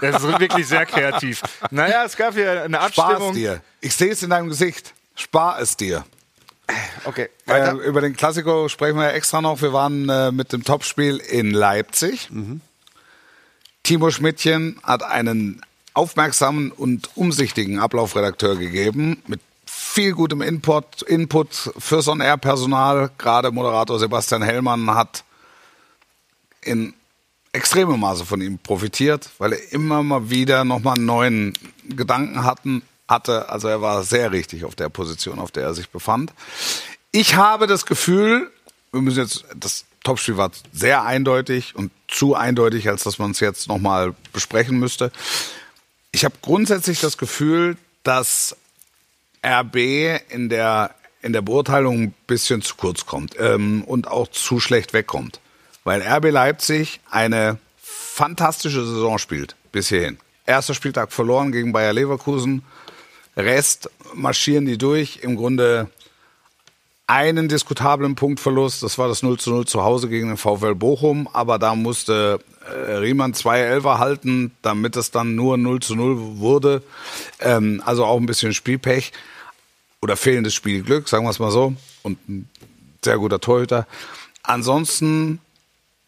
Das ist wirklich sehr kreativ. Naja, es gab hier eine Spar es Abstimmung. dir. Ich sehe es in deinem Gesicht. Spar es dir. Okay, Äh, über den Klassiko sprechen wir ja extra noch. Wir waren äh, mit dem Topspiel in Leipzig. Timo Schmidtchen hat einen aufmerksamen und umsichtigen Ablaufredakteur gegeben mit viel gutem Input, Input fürs On-Air-Personal. Gerade Moderator Sebastian Hellmann hat in extremem Maße von ihm profitiert, weil er immer mal wieder nochmal einen neuen Gedanken hatten, hatte. Also er war sehr richtig auf der Position, auf der er sich befand. Ich habe das Gefühl, wir müssen jetzt, das Topspiel war sehr eindeutig und zu eindeutig, als dass man es jetzt nochmal besprechen müsste. Ich habe grundsätzlich das Gefühl, dass RB in der, in der Beurteilung ein bisschen zu kurz kommt ähm, und auch zu schlecht wegkommt. Weil RB Leipzig eine fantastische Saison spielt bis hierhin. Erster Spieltag verloren gegen Bayer Leverkusen. Rest marschieren die durch. Im Grunde einen diskutablen Punktverlust. Das war das 0 zu 0 zu Hause gegen den VfL Bochum. Aber da musste äh, Riemann zwei Elfer halten, damit es dann nur 0 zu 0 wurde. Ähm, also auch ein bisschen Spielpech oder fehlendes Spielglück, sagen wir es mal so. Und ein sehr guter Torhüter. Ansonsten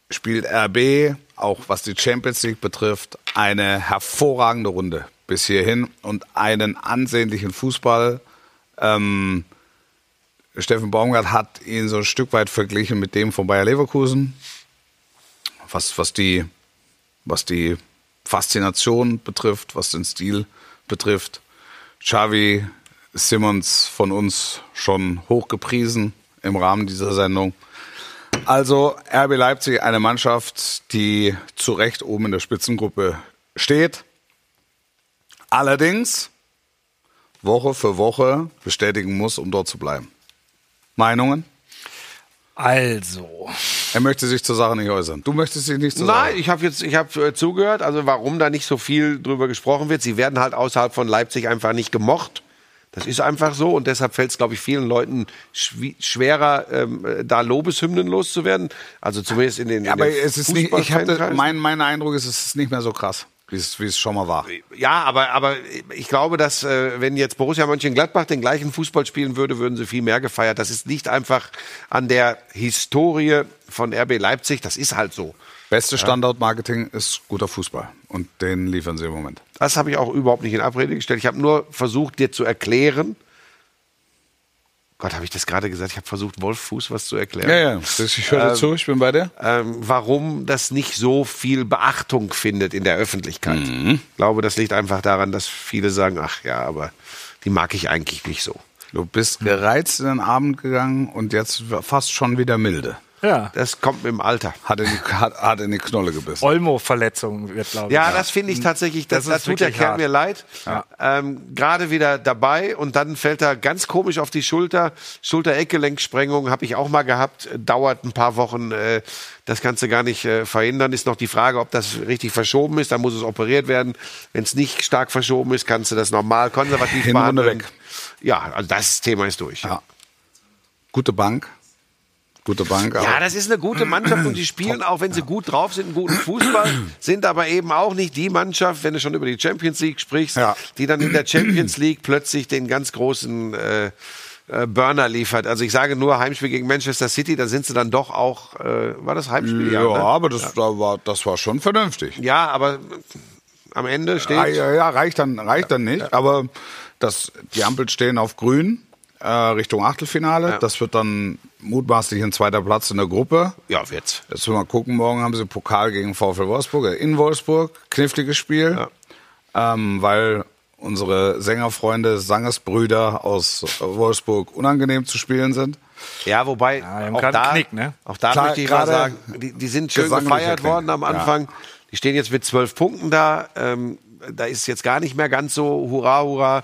spielt RB, auch was die Champions League betrifft, eine hervorragende Runde bis hierhin und einen ansehnlichen Fußball. Ähm, Steffen Baumgart hat ihn so ein Stück weit verglichen mit dem von Bayer Leverkusen, was, was, die, was die Faszination betrifft, was den Stil betrifft. Xavi Simmons von uns schon hochgepriesen im Rahmen dieser Sendung. Also RB Leipzig, eine Mannschaft, die zu Recht oben in der Spitzengruppe steht. Allerdings Woche für Woche bestätigen muss, um dort zu bleiben. Meinungen? Also, Er möchte sich zur Sache nicht äußern. Du möchtest dich nicht zur Nein, Sache ich habe jetzt, ich habe äh, zugehört. Also warum da nicht so viel drüber gesprochen wird? Sie werden halt außerhalb von Leipzig einfach nicht gemocht. Das ist einfach so und deshalb fällt es, glaube ich, vielen Leuten schwerer, ähm, äh, da Lobeshymnen loszuwerden. Also zumindest in den. Ja, in aber den es ist nicht, ich hatte, mein, mein Eindruck ist, es ist nicht mehr so krass, wie es, schon mal war. Ja, aber, aber ich glaube, dass äh, wenn jetzt Borussia Mönchengladbach den gleichen Fußball spielen würde, würden sie viel mehr gefeiert. Das ist nicht einfach an der Historie von RB Leipzig. Das ist halt so. Beste Standortmarketing ist guter Fußball. Und den liefern sie im Moment. Das habe ich auch überhaupt nicht in Abrede gestellt. Ich habe nur versucht, dir zu erklären. Gott, habe ich das gerade gesagt? Ich habe versucht, Wolf Fuß was zu erklären. Ja, ja, ich höre dir zu, ich bin bei dir. Ähm, warum das nicht so viel Beachtung findet in der Öffentlichkeit. Ich glaube, das liegt einfach daran, dass viele sagen, ach ja, aber die mag ich eigentlich nicht so. Du bist gereizt in den Abend gegangen und jetzt fast schon wieder milde. Ja. Das kommt mit dem Alter. Hat in die, hat, hat in die Knolle gebissen. Olmo-Verletzung wird, glaube ich. Ja, das finde ich tatsächlich, das, Das da ist tut der Kerl hart. mir leid. Ähm, Gerade wieder dabei und dann fällt er ganz komisch auf die Schulter. Schulter-Eckgelenksprengung habe ich auch mal gehabt, dauert ein paar Wochen. Äh, das kannst du gar nicht äh, verhindern. Ist noch die Frage, ob das richtig verschoben ist. Dann muss es operiert werden. Wenn es nicht stark verschoben ist, kannst du das normal konservativ Hinrunde behandeln. weg. Ja, also das Thema ist durch. Ja. Gute Bank. Gute Bank. Ja, das ist eine gute Mannschaft und die spielen auch, wenn sie gut drauf sind, einen guten Fußball, sind aber eben auch nicht die Mannschaft, wenn du schon über die Champions League sprichst, Ja. die dann in der Champions League plötzlich den ganz großen äh, äh, Burner liefert. Also ich sage nur Heimspiel gegen Manchester City, da sind sie dann doch auch, äh, war das Heimspiel? ja, ne? aber das, Da war, das war schon vernünftig. ja, aber am Ende steht. Ja, ja, ja, reicht dann, reicht dann nicht. Aber das, die Ampel stehen auf grün. äh, Richtung Achtelfinale. Ja. Das wird dann mutmaßlich ein zweiter Platz in der Gruppe. Ja, wird's. Jetzt müssen wir mal gucken, morgen haben sie Pokal gegen VfL Wolfsburg, äh, in Wolfsburg, kniffliges Spiel, ähm, weil unsere Sängerfreunde, Sangersbrüder aus Wolfsburg unangenehm zu spielen sind. Ja, wobei, die haben auch, da, Knick, ne? auch da Klar, möchte ich mal gerade sagen, die, die sind schön gefeiert worden am Ja. Anfang. Die stehen jetzt mit zwölf Punkten da. Ähm, da ist jetzt gar nicht mehr ganz so hurra, hurra.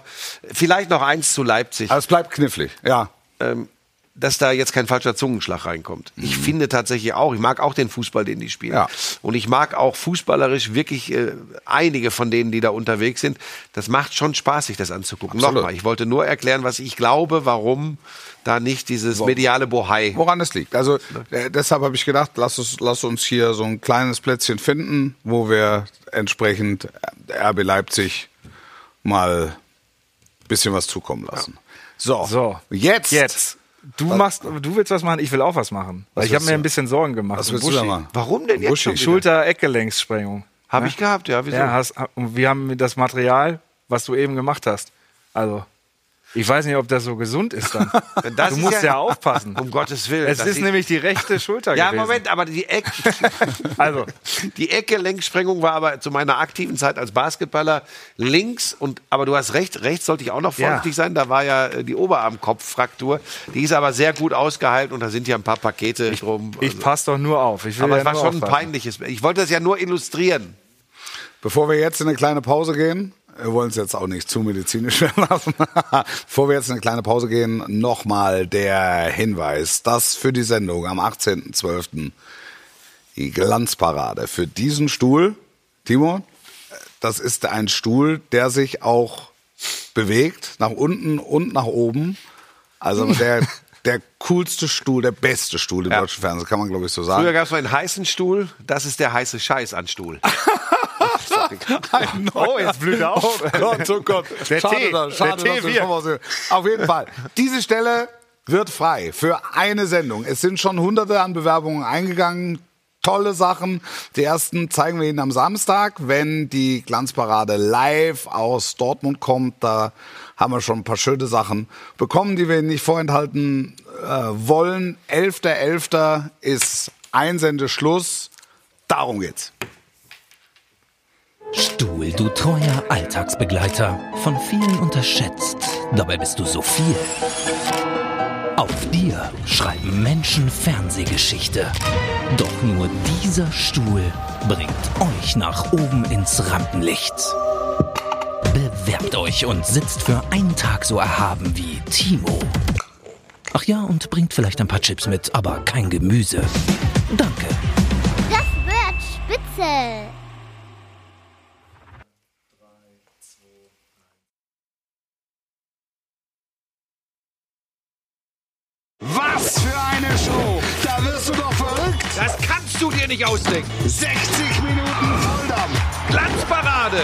Vielleicht noch eins zu Leipzig. Aber es bleibt knifflig, ja. ähm, dass da jetzt kein falscher Zungenschlag reinkommt. Ich finde tatsächlich auch, ich mag auch den Fußball, den die spielen. Mhm. Ja. Und ich mag auch fußballerisch wirklich äh, einige von denen, die da unterwegs sind. Das macht schon Spaß, sich das anzugucken. Absolut. Nochmal, ich wollte nur erklären, was ich glaube, warum da nicht dieses mediale Bohai. Woran es liegt. Also äh, deshalb habe ich gedacht, lass uns, lass uns hier so ein kleines Plätzchen finden, wo wir entsprechend äh, RB Leipzig mal ein bisschen was zukommen lassen. So, So, jetzt. Jetzt. Du machst, du willst was machen, ich will auch was machen. Weil ich habe mir du? ein bisschen Sorgen gemacht. Was willst du Buschi. da machen? Warum denn jetzt Buschi. schon wieder? Schulter-Eckgelenkssprengung. Habe ich gehabt, ja. Wieso? Ja, hast, und wir haben das Material, was du eben gemacht hast. Also, ich weiß nicht, ob das so gesund ist dann. Das du ist musst ja- ja, aufpassen. um Gottes Willen. Es ist nämlich die rechte Schulter ja, gewesen. Moment, aber die Eck, Also, Die Eckgelenksprengung war aber zu meiner aktiven Zeit als Basketballer links und aber du hast recht, rechts sollte ich auch noch Ja. vorsichtig sein. Da war ja äh, die Oberarmkopffraktur. Die ist aber sehr gut ausgeheilt und da sind ja ein paar Pakete drum. ich Also, passe doch nur auf. Ich will aber ja es war schon ein peinliches. Ich wollte das ja nur illustrieren. Bevor wir jetzt in eine kleine Pause gehen, wir wollen es jetzt auch nicht zu medizinisch werden lassen. Bevor wir jetzt in eine kleine Pause gehen, nochmal der Hinweis, dass für die Sendung am 18.12. die Glanzparade für diesen Stuhl, Timo, das ist ein Stuhl, der sich auch bewegt, nach unten und nach oben. Also der, der coolste Stuhl, der beste Stuhl im Ja. deutschen Fernsehen, kann man glaube ich so sagen. Früher gab es mal einen heißen Stuhl. Das ist der heiße Scheiß an Stuhl. Oh, jetzt blüht er auf. Oh Gott, oh Gott. Der schade, Tee, dass- schade, der Tee so- Auf jeden Fall. Diese Stelle wird frei für eine Sendung. Es sind schon hunderte an Bewerbungen eingegangen. Tolle Sachen. Die ersten zeigen wir Ihnen am Samstag, wenn die Glanzparade live aus Dortmund kommt. Da haben wir schon ein paar schöne Sachen bekommen, die wir Ihnen nicht vorenthalten äh, wollen. 11.11. ist Einsendeschluss. Darum geht's. Stuhl, du treuer Alltagsbegleiter, von vielen unterschätzt, dabei bist du so viel. Auf dir schreiben Menschen Fernsehgeschichte. Doch nur dieser Stuhl bringt euch nach oben ins Rampenlicht. Bewerbt euch und sitzt für einen Tag so erhaben wie Timo. Ach ja, und bringt vielleicht ein paar Chips mit, aber kein Gemüse. Danke. Das wird spitze. Was für eine Show! Da wirst du doch verrückt! Das kannst du dir nicht ausdenken. 60 Minuten Volldampf! Glanzparade.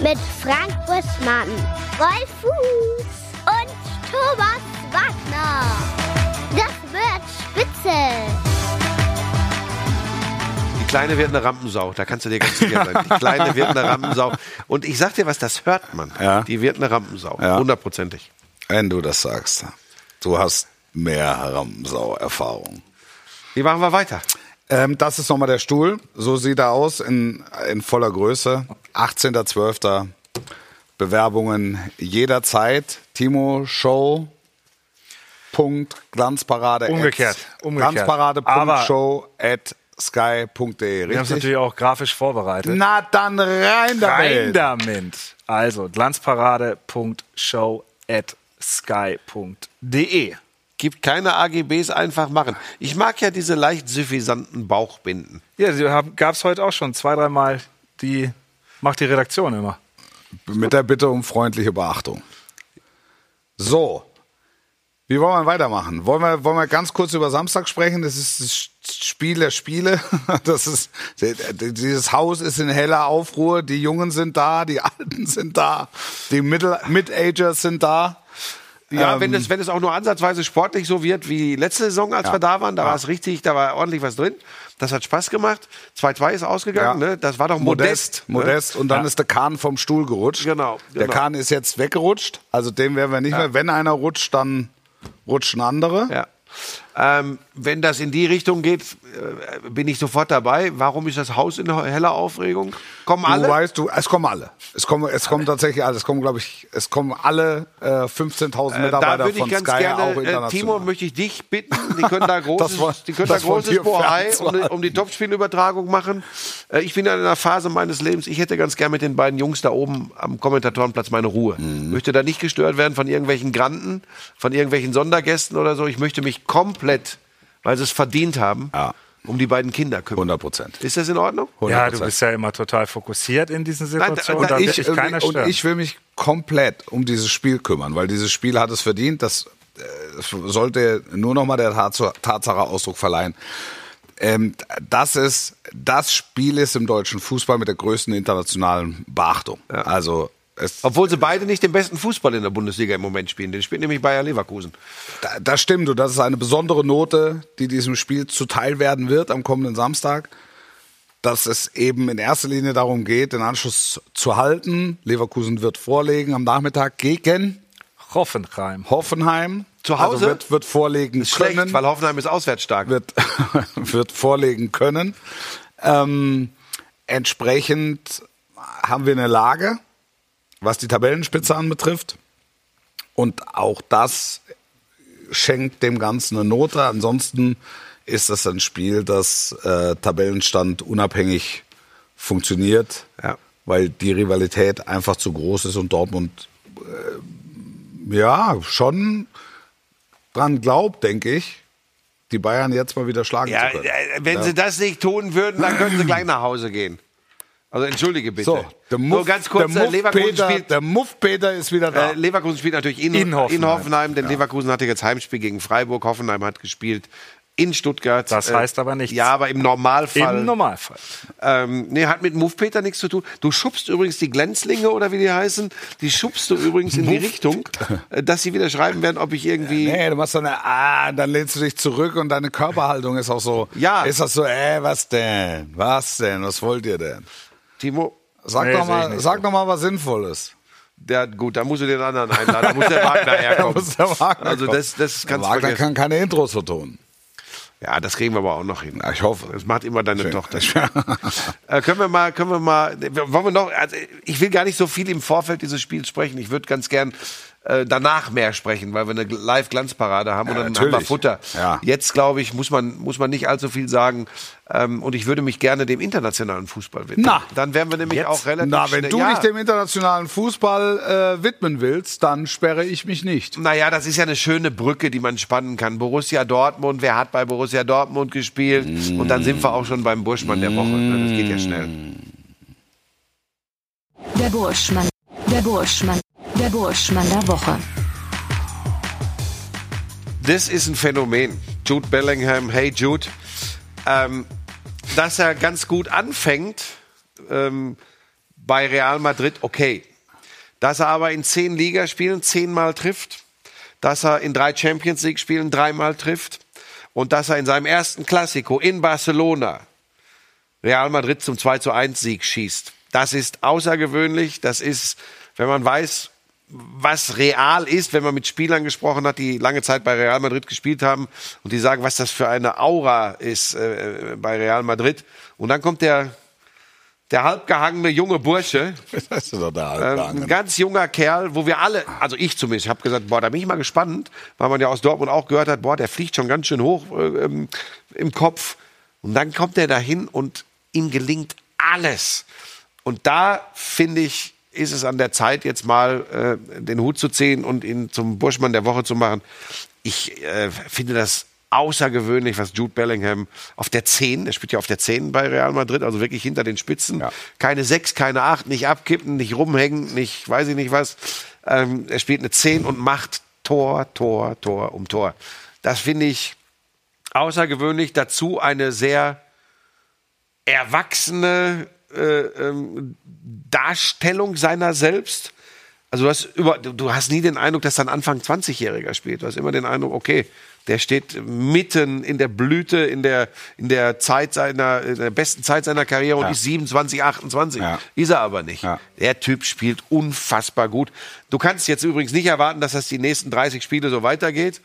Mit Frank Buschmann, Wolf Fuß und Thomas Wagner. Das wird spitze. Die Kleine wird eine Rampensau, da kannst du dir ganz sicher sein. Die Kleine wird eine Rampensau. Und ich sag dir was, das hört man. Ja. Die wird eine Rampensau, Ja. hundertprozentig. Wenn du das sagst. Du hast mehr Ramsau-Erfahrung. Wie machen wir weiter? Ähm, das ist nochmal der Stuhl. So sieht er aus in, in voller Größe. 18.12. Bewerbungen jederzeit. Timo Show. Punkt Glanzparade. Umgekehrt, at- umgekehrt. Glanzparade.show at sky.de. Wir haben es natürlich auch grafisch vorbereitet. Na dann rein damit. Rein damit. Also glanzparade.show at sky.de. Gibt keine AGBs, einfach machen. Ich mag ja diese leicht suffisanten Bauchbinden. Ja, sie gab es heute auch schon zwei, dreimal. Die macht die Redaktion immer. Mit der Bitte um freundliche Beachtung. So. Wie wollen wir weitermachen? Wollen wir, wollen wir ganz kurz über Samstag sprechen? Das ist das Spiel der Spiele. Das ist, dieses Haus ist in heller Aufruhr. Die Jungen sind da, die Alten sind da, die Middle- Mid-Agers sind da. Ja, Ähm, wenn, es, wenn es auch nur ansatzweise sportlich so wird wie letzte Saison, als Ja. wir da waren, da Ja. war es richtig, da war ordentlich was drin. Das hat Spaß gemacht. 2-2 ist ausgegangen, Ja. ne? Das war doch modest. Modest, Modest. Und dann ist der Kahn vom Stuhl gerutscht. Genau, Der genau. Kahn ist jetzt weggerutscht. Also den werden wir nicht mehr. Wenn einer rutscht, dann rutschen andere. Ja. Ähm, wenn das in die Richtung geht, äh, bin ich sofort dabei. Warum ist das Haus in heller Aufregung? Kommen alle? Du weißt, du, es kommen alle. Es kommen, es kommen tatsächlich alle. Es kommen, glaube ich, es kommen alle äh, 15.000 Äh, Mitarbeiter da würde von Sky auch gerne, äh, international. Timo, möchte ich dich bitten, die können da großes, war- die können da großes Bohai um, um die Topspielübertragung machen. Äh, ich bin in einer Phase meines Lebens, ich hätte ganz gern mit den beiden Jungs da oben am Kommentatorenplatz meine Ruhe. Mhm. Möchte da nicht gestört werden von irgendwelchen Granden, von irgendwelchen Sondergästen oder so. Ich möchte mich komplett, weil sie es verdient haben, Ja. um die beiden Kinder kümmern. 100 Prozent. Ist das in Ordnung? Ja, du bist ja immer total fokussiert in diesen da- Situationen. da- da wird ich, dich keiner und ich will mich komplett um dieses Spiel kümmern, weil dieses Spiel hat es verdient. Das äh, sollte nur noch mal der Tats- Tatsache Ausdruck verleihen. Ähm, das ist das Spiel ist im deutschen Fußball mit der größten internationalen Beachtung. Also es, Obwohl sie beide nicht den besten Fußball in der Bundesliga im Moment spielen. Den spielt nämlich Bayer Leverkusen. Da- Das stimmt und das ist eine besondere Note, die diesem Spiel zuteil werden wird am kommenden Samstag. Dass es eben in erster Linie darum geht, den Anschluss zu halten. Leverkusen wird vorlegen am Nachmittag gegen Hoffenheim. Hoffenheim. Zu Hause? Also wird, wird vorlegen Ist können. schlecht, weil Hoffenheim ist auswärts stark. wird, wird vorlegen können. Ähm, entsprechend haben wir eine Lage, was die Tabellenspitze anbetrifft. Und auch das schenkt dem Ganzen eine Note. Ansonsten ist das ein Spiel, das äh, Tabellenstand unabhängig funktioniert, Ja. weil die Rivalität einfach zu groß ist und Dortmund äh, ja schon dran glaubt, denke ich, die Bayern jetzt mal wieder schlagen Ja, zu können. äh, wenn sie das nicht tun würden, dann können sie gleich nach Hause gehen. Also entschuldige bitte. So, der Nur Muff, ganz kurz, der äh, Muff Leverkusen Peter, spielt, der Muff Peter ist wieder da. äh, Leverkusen spielt natürlich in, In in Hoffenheim. Hoffenheim, denn Leverkusen hatte jetzt Heimspiel gegen Freiburg, Hoffenheim hat gespielt in Stuttgart. Das Äh, heißt aber nichts. Ja, aber im Normalfall. Im Normalfall. Ähm, nee, hat mit Move Peter nichts zu tun. Du schubst übrigens die Glänzlinge oder wie die heißen, die schubst du übrigens in die Richtung, dass sie wieder schreiben werden, ob ich irgendwie. Nee, du machst so eine, ah, dann lehnst du dich zurück und deine Körperhaltung ist auch so. Ja. Ist das so, ey, was denn? Was denn? Was wollt ihr denn? Timo, Sag Nee, doch mal, sag doch mal was Sinnvolles. der, gut, da musst du den anderen einladen, da muss der Wagner herkommen. Da muss der Wagner also das, das kannst Wagner vergessen. kann keine Intros vertonen. Ja, das kriegen wir aber auch noch hin. Ja, ich hoffe. Das macht immer deine Schön. Tochter. äh, können wir mal, können wir mal, wollen wir noch, also ich will gar nicht so viel im Vorfeld dieses Spiels sprechen. Ich würde ganz gern äh, danach mehr sprechen, weil wir eine Live-Glanzparade haben und Ja, dann haben wir natürlich. Futter. Ja. Jetzt, glaube ich, muss man, muss man nicht allzu viel sagen. Ähm, und ich würde mich gerne dem internationalen Fußball widmen. Na. dann wären wir nämlich auch relativ Na, wenn schnell- du ja. dich dem internationalen Fußball äh, widmen willst, dann sperre ich mich nicht. Naja, das ist ja eine schöne Brücke, die man spannen kann. Borussia Dortmund, wer hat bei Borussia Dortmund gespielt? Und dann sind wir auch schon beim Burschmann der Woche. ne? Das geht ja schnell. Der Burschmann. Der Burschmann. Der Burschmann der Woche. Das ist ein Phänomen. Jude Bellingham, hey Jude. Ähm, dass er ganz gut anfängt ähm, bei Real Madrid, okay. Dass er aber in zehn Ligaspielen zehnmal trifft. Dass er in drei Champions League-Spielen dreimal trifft. Und dass er in seinem ersten Klassiko in Barcelona Real Madrid zum 2 zu 1 Sieg schießt. Das ist außergewöhnlich. Das ist, wenn man weiß, was real ist, wenn man mit Spielern gesprochen hat, die lange Zeit bei Real Madrid gespielt haben und die sagen, was das für eine Aura ist äh, bei Real Madrid. Und dann kommt der, der halbgehangene junge Bursche, Das ist doch der ähm, ein ganz junger Kerl, wo wir alle, also ich zumindest, ich habe gesagt, boah, da bin ich mal gespannt, weil man ja aus Dortmund auch gehört hat, boah, der fliegt schon ganz schön hoch äh, ähm, im Kopf. Und dann kommt er dahin und ihm gelingt alles. Und da finde ich, ist es an der Zeit, jetzt mal äh, den Hut zu ziehen und ihn zum Burschmann der Woche zu machen. Ich äh, finde das außergewöhnlich, was Jude Bellingham auf der 10, der spielt ja auf der 10 bei Real Madrid, also wirklich hinter den Spitzen. Ja. Keine 6, keine 8, nicht abkippen, nicht rumhängen, nicht weiß ich nicht was. Ähm, er spielt eine 10 und macht Tor, Tor, Tor um Tor. Das finde ich außergewöhnlich. Dazu eine sehr erwachsene äh, ähm, Darstellung seiner selbst. Also du hast, über, du hast nie den Eindruck, dass da ein Anfang 20-Jähriger spielt. Du hast immer den Eindruck, okay, der steht mitten in der Blüte, in der, in der Zeit seiner, in der besten Zeit seiner Karriere und Ja. ist 27, 28. Ja. Ist er aber nicht. Ja. Der Typ spielt unfassbar gut. Du kannst jetzt übrigens nicht erwarten, dass das die nächsten 30 Spiele so weitergeht.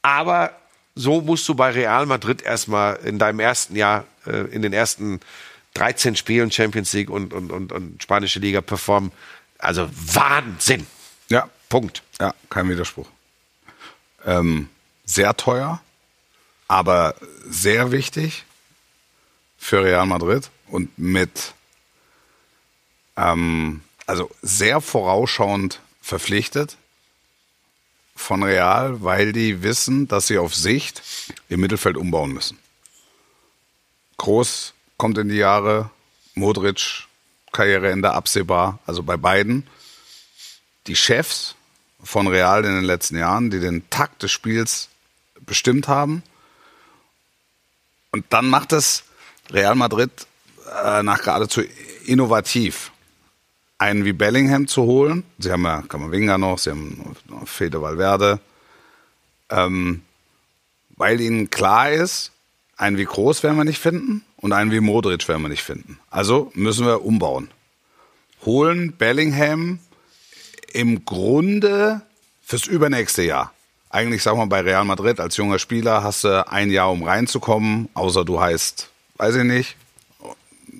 Aber so musst du bei Real Madrid erstmal in deinem ersten Jahr, äh, in den ersten 13 Spielen Champions League und, und, und, und spanische Liga performen. Also Wahnsinn. Ja, Punkt. ja, kein Widerspruch. Ähm, sehr teuer, aber sehr wichtig für Real Madrid und mit, ähm, also sehr vorausschauend verpflichtet von Real, weil die wissen, dass sie auf Sicht im Mittelfeld umbauen müssen. Groß kommt in die Jahre, Modric, Karriereende absehbar, also bei beiden. Die Chefs von Real in den letzten Jahren, die den Takt des Spiels bestimmt haben. Und dann macht es Real Madrid äh, nach geradezu innovativ, einen wie Bellingham zu holen. Sie haben ja Kamavinga noch, sie haben Fede Valverde. Ähm, weil ihnen klar ist, einen wie Groß werden wir nicht finden und einen wie Modric werden wir nicht finden. Also müssen wir umbauen. Holen Bellingham im Grunde fürs übernächste Jahr. Eigentlich sagen wir bei Real Madrid als junger Spieler hast du ein Jahr, um reinzukommen, außer du heißt, weiß ich nicht,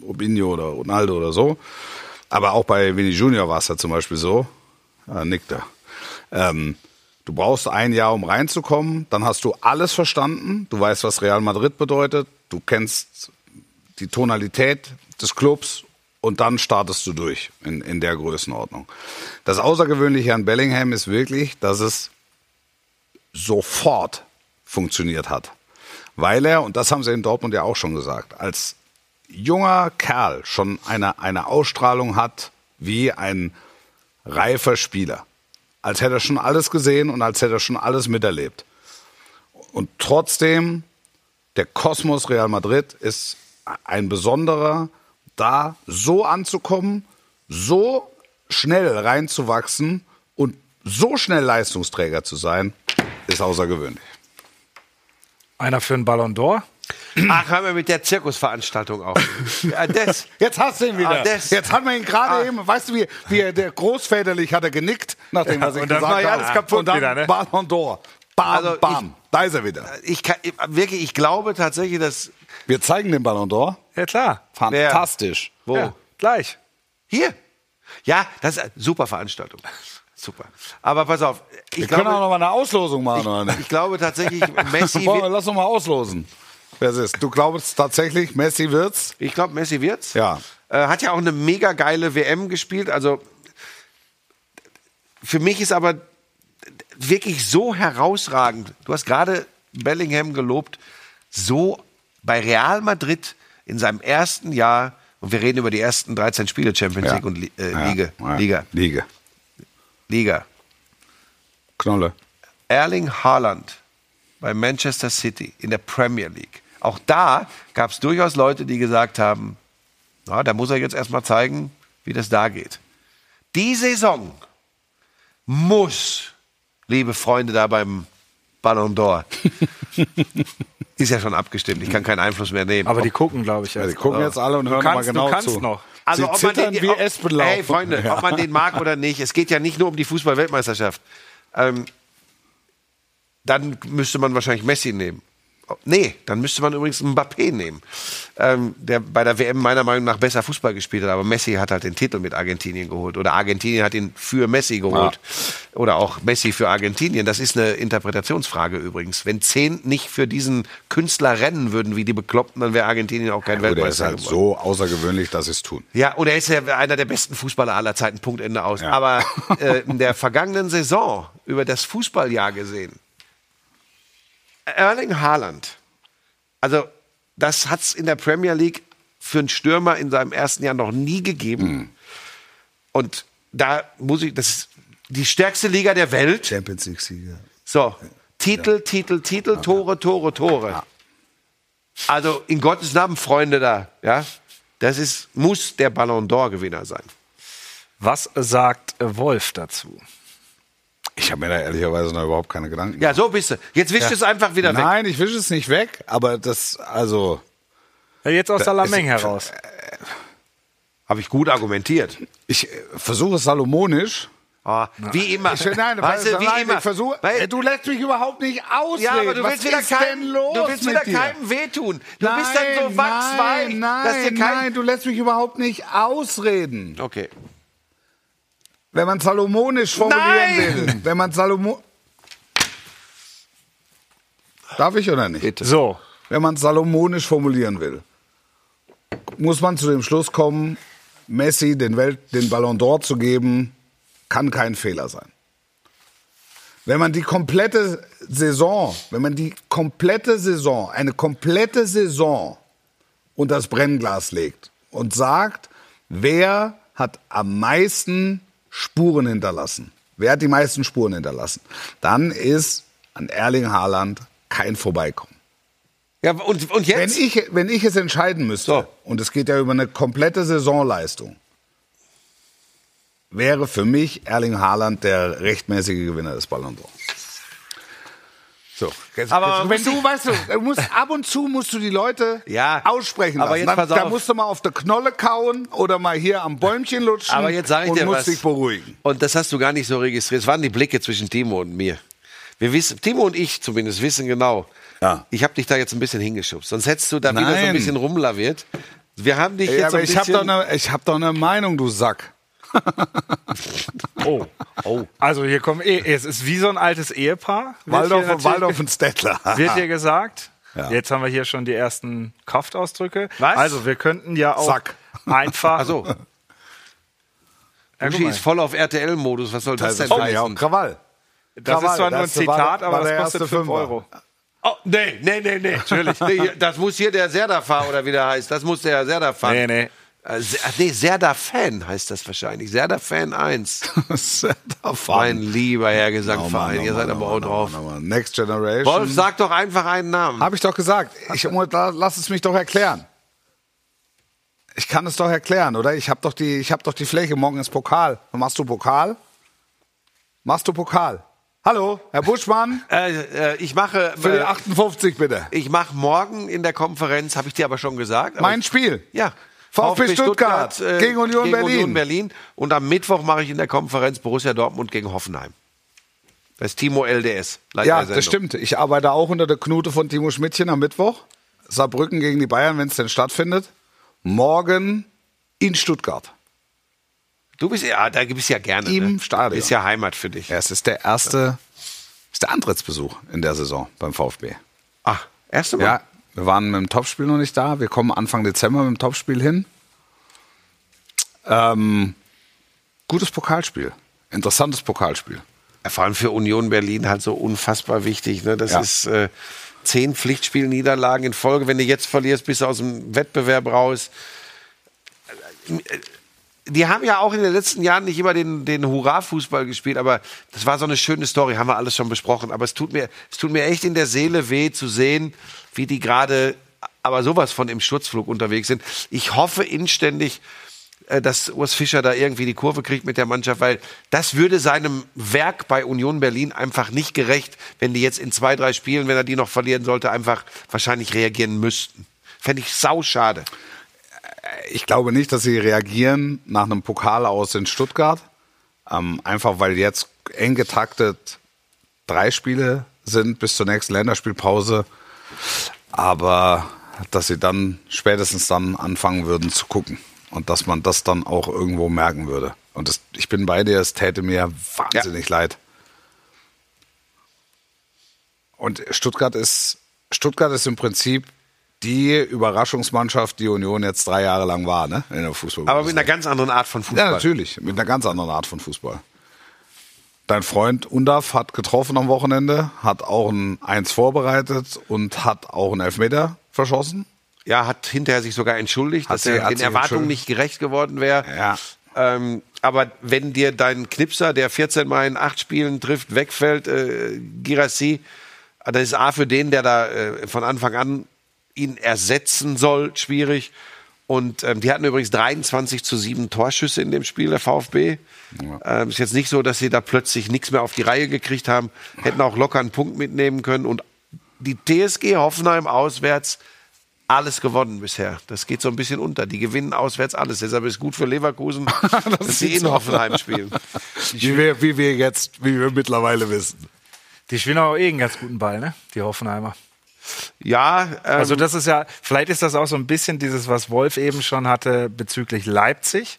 Robinho oder Ronaldo oder so. Aber auch bei Vini Junior war es ja zum Beispiel so. Ja, nickt er. Ähm, du brauchst ein Jahr, um reinzukommen. Dann hast du alles verstanden. Du weißt, was Real Madrid bedeutet. Du kennst die Tonalität des Clubs und dann startest du durch in, in der Größenordnung. Das Außergewöhnliche an Bellingham ist wirklich, dass es sofort funktioniert hat. Weil er, und das haben sie in Dortmund ja auch schon gesagt, als junger Kerl schon eine, eine Ausstrahlung hat wie ein reifer Spieler. Als hätte er schon alles gesehen und als hätte er schon alles miterlebt. Und trotzdem, der Kosmos Real Madrid ist ein besonderer, da so anzukommen, so schnell reinzuwachsen und so schnell Leistungsträger zu sein, ist außergewöhnlich. Einer für einen Ballon d'Or. Ach, hören wir mit der Zirkusveranstaltung auf. Ja, das. Jetzt hast du ihn wieder. Ah, das- Jetzt hat man ihn gerade Ah. eben, weißt du, wie, wie er- der großväterlich hat er genickt, nachdem was ich und gesagt war ja habe. alles kaputt und dann wieder, ne? Ballon d'Or. Bam, Also bam. Da ist er wieder. Ich kann, ich- wirklich, ich glaube tatsächlich, dass. Wir zeigen den Ballon d'Or. Ja, klar. Fantastisch. Wo? Ja, gleich. Hier. Ja, das ist eine super Veranstaltung. Super. Aber pass auf. Ich Wir können auch glaube, noch mal eine Auslosung machen, oder ich, ich glaube tatsächlich, Messi wir- wird, Lass uns mal auslosen. Wer es ist. Du glaubst tatsächlich, Messi wird's? ich glaube, Messi wird's. Ja. Äh, hat ja auch eine mega geile WM gespielt. Also für mich ist aber wirklich so herausragend. Du hast gerade Bellingham gelobt, so bei Real Madrid in seinem ersten Jahr, und wir reden über die ersten 13 Spiele Champions Ja. League und äh, Ja. Liga, Ja. Liga, Liga. Liga. Knolle. Erling Haaland bei Manchester City in der Premier League. Auch da gab es durchaus Leute, die gesagt haben, na, da muss er jetzt erstmal zeigen, wie das da geht. Die Saison muss, liebe Freunde da beim Ballon d'Or, ist ja schon abgestimmt. Ich kann keinen Einfluss mehr nehmen. Aber die gucken, glaube ich. Ja, die jetzt. gucken jetzt alle und hören kannst- mal genau du kannst zu. noch. Also Sie ob man den, wie ob, Espenlaub. Hey Freunde, Ja. ob man den mag oder nicht, es geht ja nicht nur um die Fußball-Weltmeisterschaft. Ähm, dann müsste man wahrscheinlich Messi nehmen. Nee, dann müsste man übrigens Mbappé nehmen, ähm, der bei der WM meiner Meinung nach besser Fußball gespielt hat. Aber Messi hat halt den Titel mit Argentinien geholt. Oder Argentinien hat ihn für Messi geholt. Oder auch Messi für Argentinien. Das ist eine Interpretationsfrage übrigens. Wenn zehn nicht für diesen Künstler rennen würden wie die Bekloppten, dann wäre Argentinien auch kein Gut, er ist Weltmeister halt geworden. so außergewöhnlich, dass sie es tun. Ja, und er ist ja einer der besten Fußballer aller Zeiten, Punkt, Ende aus. Ja. Aber äh, in der vergangenen Saison, über das Fußballjahr gesehen, Erling Haaland, also das hat es in der Premier League für einen Stürmer in seinem ersten Jahr noch nie gegeben. Und da muss ich, das ist die stärkste Liga der Welt. Champions League-Sieger. So, Titel, Titel, Titel, Tore, Tore, Tore. Also in Gottes Namen, Freunde da, ja, das ist, muss der Ballon d'Or-Gewinner sein. Was sagt Wolf dazu? Ich habe mir da ehrlicherweise noch überhaupt keine Gedanken Ja, so bist du. Jetzt wischst du es einfach wieder weg. Nein, ich wische es nicht weg, aber das, also, Ja, jetzt aus Salameng heraus. Habe ich gut argumentiert. ich äh, versuche es salomonisch. Ah, wie immer. Ich, nein, weißt du, wie nein, immer. ich versuche, Weil- Ey, du lässt mich überhaupt nicht ausreden. ja, aber du willst wieder los du willst wieder keinem wehtun. Du nein, bist dann so wachsweich, nein, nein, dass dir kein nein, du lässt mich überhaupt nicht ausreden. Okay. Wenn man salomonisch formulieren Nein! will, wenn man Salomo Darf ich oder nicht? So, Wenn man salomonisch formulieren will, muss man zu dem Schluss kommen, Messi den, Welt, den Ballon d'Or zu geben, kann kein Fehler sein. Wenn man die komplette Saison, wenn man die komplette Saison, eine komplette Saison unter das Brennglas legt und sagt, wer hat am meisten Spuren hinterlassen, wer hat die meisten Spuren hinterlassen, dann ist an Erling Haaland kein Vorbeikommen. Ja, und, und Wenn jetzt? ich, wenn ich es entscheiden müsste, So. und es geht ja über eine komplette Saisonleistung, wäre für mich Erling Haaland der rechtmäßige Gewinner des Ballon d'Or. So, jetzt, Aber jetzt, wenn du, weißt du, musst, ab und zu musst du die Leute Ja, aussprechen aber lassen. jetzt pass da auf. musst du mal auf der Knolle kauen oder mal hier am Bäumchen lutschen Aber jetzt sage ich und dir musst was. dich beruhigen. Und das hast du gar nicht so registriert. Es waren die Blicke zwischen Timo und mir. Wir wissen, Timo und ich zumindest wissen genau. Ja. Ich habe dich da jetzt ein bisschen hingeschubst. Sonst hättest du da wieder so ein Nein. bisschen rumlaviert. Wir haben dich Ja, jetzt aber ein ich habe doch, eine- ich hab doch eine Meinung, du Sack. oh, oh. Also hier kommen, eh, es ist wie so ein altes Ehepaar. Waldorf, hier natürlich Waldorf und Stettler. Wird dir gesagt? Ja. Jetzt haben wir hier schon die ersten Kraftausdrücke. Was? Also wir könnten ja auch Sack. einfach. Ach so. Ja, guck Uschi ist voll auf RTL-Modus. Was soll das, Das denn ist ja auch heißen? Krawall. das ist Krawall, zwar nur ein Zitat, war aber das kostet erste 5 Fünfer. Euro. Oh, nee, nee, nee, nee. Natürlich. Nee, das muss hier der Serda-Fahr oder wie der heißt. Das muss der Serda-Fahr. Nee, nee. Äh, ach nee, Serda-Fan heißt das wahrscheinlich. Serda-Fan 1. Mein lieber Herr Gesangverein. Ihr seid aber auch drauf. Next Generation. Wolf, sag doch einfach einen Namen. Habe ich doch gesagt. Ich, lass es mich doch erklären. Ich kann es doch erklären, oder? Ich habe doch die, ich habe doch die Fläche. Morgen ist Pokal. Machst du Pokal? Machst du Pokal? Hallo, Herr Buschmann, Äh, äh, ich mache, für die äh, 58 bitte. ich mache morgen in der Konferenz, habe ich dir aber schon gesagt. Mein ich, Spiel. Ja. VfB Stuttgart gegen Union Berlin. äh, Union Berlin. Und am Mittwoch mache ich in der Konferenz Borussia Dortmund gegen Hoffenheim. Das ist Timo LDS. Ja, das stimmt. Ich arbeite auch unter der Knute von Timo Schmidtchen am Mittwoch. Saarbrücken gegen die Bayern, wenn es denn stattfindet. Morgen in Stuttgart. Du bist ja, da bist ja gerne. Im ne? Stadion. Ist ja Heimat für dich. Ja, es ist der erste, ist der Antrittsbesuch in der Saison beim VfB. Ach, erste Mal. Ja, wir waren mit dem Topspiel noch nicht da. Wir kommen Anfang Dezember mit dem Topspiel hin. Ähm, gutes Pokalspiel. Interessantes Pokalspiel. Vor allem für Union Berlin halt so unfassbar wichtig. Ne? Das Ja. ist äh, zehn Pflichtspielniederlagen in Folge. Wenn du jetzt verlierst, bist du aus dem Wettbewerb raus. Die haben ja auch in den letzten Jahren nicht immer den, den Hurra-Fußball gespielt, aber das war so eine schöne Story, haben wir alles schon besprochen. Aber es tut mir, es tut mir echt in der Seele weh zu sehen, wie die gerade aber sowas von im Sturzflug unterwegs sind. Ich hoffe inständig, äh, dass Urs Fischer da irgendwie die Kurve kriegt mit der Mannschaft, weil das würde seinem Werk bei Union Berlin einfach nicht gerecht, wenn die jetzt in zwei, drei Spielen, wenn er die noch verlieren sollte, einfach wahrscheinlich reagieren müssten. Fände ich sau schade. Ich glaube nicht, dass sie reagieren nach einem Pokal aus in Stuttgart. Ähm, einfach weil jetzt eng getaktet drei Spiele sind bis zur nächsten Länderspielpause. Aber dass sie dann spätestens dann anfangen würden zu gucken. Und dass man das dann auch irgendwo merken würde. Und das, ich bin bei dir, es täte mir wahnsinnig leid. Und Stuttgart ist, Stuttgart ist im Prinzip die Überraschungsmannschaft, die Union jetzt drei Jahre lang war, ne? In der Fußball. Aber mit einer ganz anderen Art von Fußball. Ja, natürlich. Mit einer ganz anderen Art von Fußball. Dein Freund Undaf hat getroffen am Wochenende, hat auch ein Eins vorbereitet und hat auch einen Elfmeter verschossen. Ja, hat hinterher sich sogar entschuldigt, Hat dass er den Erwartungen nicht gerecht geworden wäre. Ja. Ähm, aber wenn dir dein Knipser, der 14 Mal in acht Spielen trifft, wegfällt, äh, Girassi, das ist A für den, der da äh, von Anfang an ihn ersetzen soll, schwierig. Und ähm, die hatten übrigens 23 zu 7 Torschüsse in dem Spiel, der VfB. Ähm, ist jetzt nicht so, dass sie da plötzlich nichts mehr auf die Reihe gekriegt haben. Hätten auch locker einen Punkt mitnehmen können. Und die TSG Hoffenheim auswärts alles gewonnen bisher. Das geht so ein bisschen unter. Die gewinnen auswärts alles. Deshalb ist gut für Leverkusen, dass sie in Hoffenheim spielen. Wie wir, wie wir jetzt, wie wir mittlerweile wissen. Die spielen auch eh einen ganz guten Ball, ne? Die Hoffenheimer. Ja, ähm, Also das ist ja, vielleicht ist das auch so ein bisschen dieses, was Wolf eben schon hatte bezüglich Leipzig,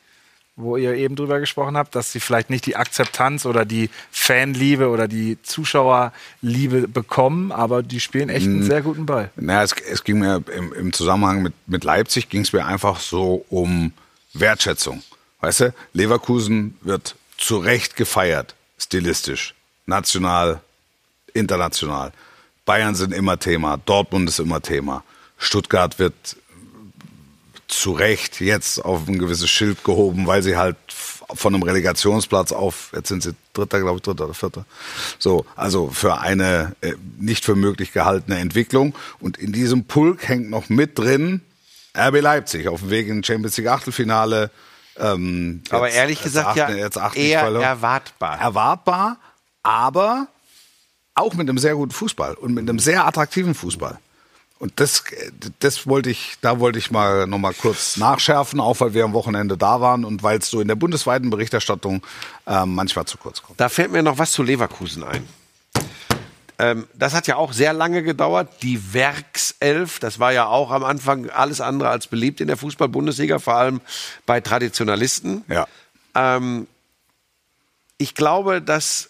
wo ihr eben drüber gesprochen habt, dass sie vielleicht nicht die Akzeptanz oder die Fanliebe oder die Zuschauerliebe bekommen, aber die spielen echt einen sehr guten Ball. Naja, es, es ging mir im, im Zusammenhang mit, mit Leipzig ging es mir einfach so um Wertschätzung. Weißt du, Leverkusen wird zu Recht gefeiert, stilistisch, national, international. Bayern sind immer Thema, Dortmund ist immer Thema. Stuttgart wird zu Recht jetzt auf ein gewisses Schild gehoben, weil sie halt von einem Relegationsplatz auf, jetzt sind sie Dritter, glaube ich, Dritter oder Vierter. So, also für eine äh, nicht für möglich gehaltene Entwicklung. Und in diesem Pulk hängt noch mit drin RB Leipzig auf dem Weg in Champions League Achtelfinale. Ähm, aber jetzt- ehrlich gesagt ja jetzt eher verloren. erwartbar. Erwartbar, aber auch mit einem sehr guten Fußball und mit einem sehr attraktiven Fußball. Und das, das wollte ich, da wollte ich mal noch mal kurz nachschärfen, auch weil wir am Wochenende da waren und weil es so in der bundesweiten Berichterstattung ähm, manchmal zu kurz kommt. Da fällt mir noch was zu Leverkusen ein. Ähm, das hat ja auch sehr lange gedauert. Die Werkself, das war ja auch am Anfang alles andere als beliebt in der Fußball-Bundesliga, vor allem bei Traditionalisten. Ja. Ähm, ich glaube, dass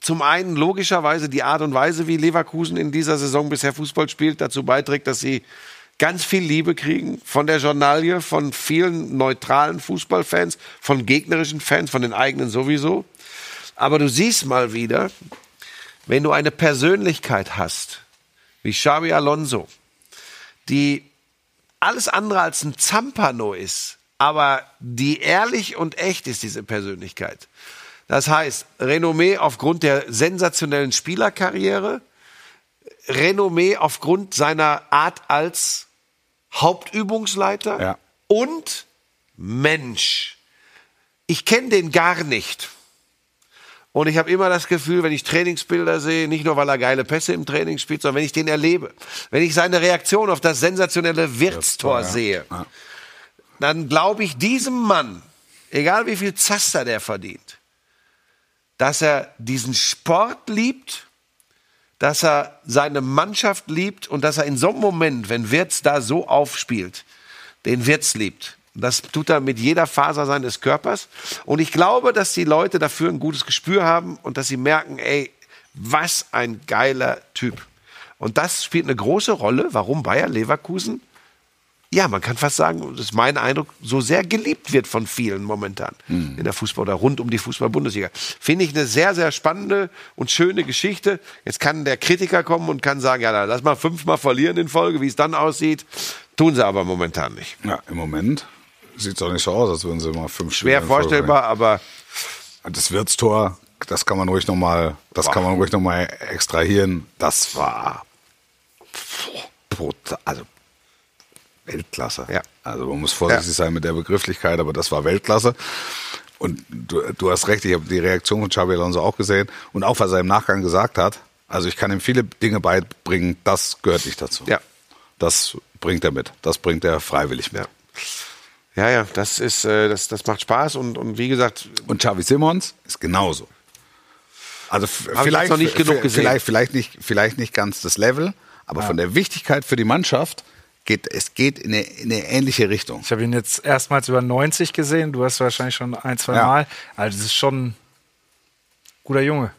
zum einen logischerweise die Art und Weise, wie Leverkusen in dieser Saison bisher Fußball spielt, dazu beiträgt, dass sie ganz viel Liebe kriegen von der Journalie, von vielen neutralen Fußballfans, von gegnerischen Fans, von den eigenen sowieso. Aber du siehst mal wieder, wenn du eine Persönlichkeit hast, wie Xabi Alonso, die alles andere als ein Zampano ist, aber die ehrlich und echt ist, diese Persönlichkeit. Das heißt, Renommee aufgrund der sensationellen Spielerkarriere, Renommee aufgrund seiner Art als Hauptübungsleiter Ja. und Mensch. Ich kenne den gar nicht. Und ich habe immer das Gefühl, wenn ich Trainingsbilder sehe, nicht nur weil er geile Pässe im Training spielt, sondern wenn ich den erlebe, wenn ich seine Reaktion auf das sensationelle Wirtstor sehe, dann glaube ich diesem Mann, egal wie viel Zaster der verdient, dass er diesen Sport liebt, dass er seine Mannschaft liebt und dass er in so einem Moment, wenn Wirtz da so aufspielt, den Wirtz liebt. Das tut er mit jeder Faser seines Körpers. Und ich glaube, dass die Leute dafür ein gutes Gespür haben und dass sie merken, ey, was ein geiler Typ. Und das spielt eine große Rolle, warum Bayer Leverkusen, ja, man kann fast sagen, das ist mein Eindruck, so sehr geliebt wird von vielen momentan in der Fußball oder rund um die Fußball-Bundesliga. Finde ich eine sehr, sehr spannende und schöne Geschichte. Jetzt kann der Kritiker kommen und kann sagen, ja, lass mal fünfmal verlieren in Folge, wie es dann aussieht. Tun sie aber momentan nicht. Ja, im Moment sieht es auch nicht so aus, als würden sie mal fünf Schwer Spiele in Folge vorstellbar, aber. Das Wirtstor, das kann man ruhig noch mal, das kann man ruhig noch mal extrahieren. Das war brutal, also Weltklasse. Ja. Also man muss vorsichtig Ja. sein mit der Begrifflichkeit, aber das war Weltklasse. Und du, du hast recht, ich habe die Reaktion von Xabi Alonso auch gesehen und auch was er im Nachgang gesagt hat. Also ich kann ihm viele Dinge beibringen, das gehört nicht dazu. Ja. Das bringt er mit. Das bringt er freiwillig mit. Ja. ja, ja, das ist, äh, das, das macht Spaß und, und wie gesagt, Und Xavi Simons ist genauso. Also vielleicht, noch nicht genug gesehen. vielleicht, vielleicht, nicht, vielleicht nicht ganz das Level, aber von der Wichtigkeit für die Mannschaft geht es geht in eine, in eine ähnliche Richtung. Ich habe ihn jetzt erstmals über 90 gesehen. Du hast wahrscheinlich schon ein, zwei Ja. Mal. Also das ist schon ein guter Junge.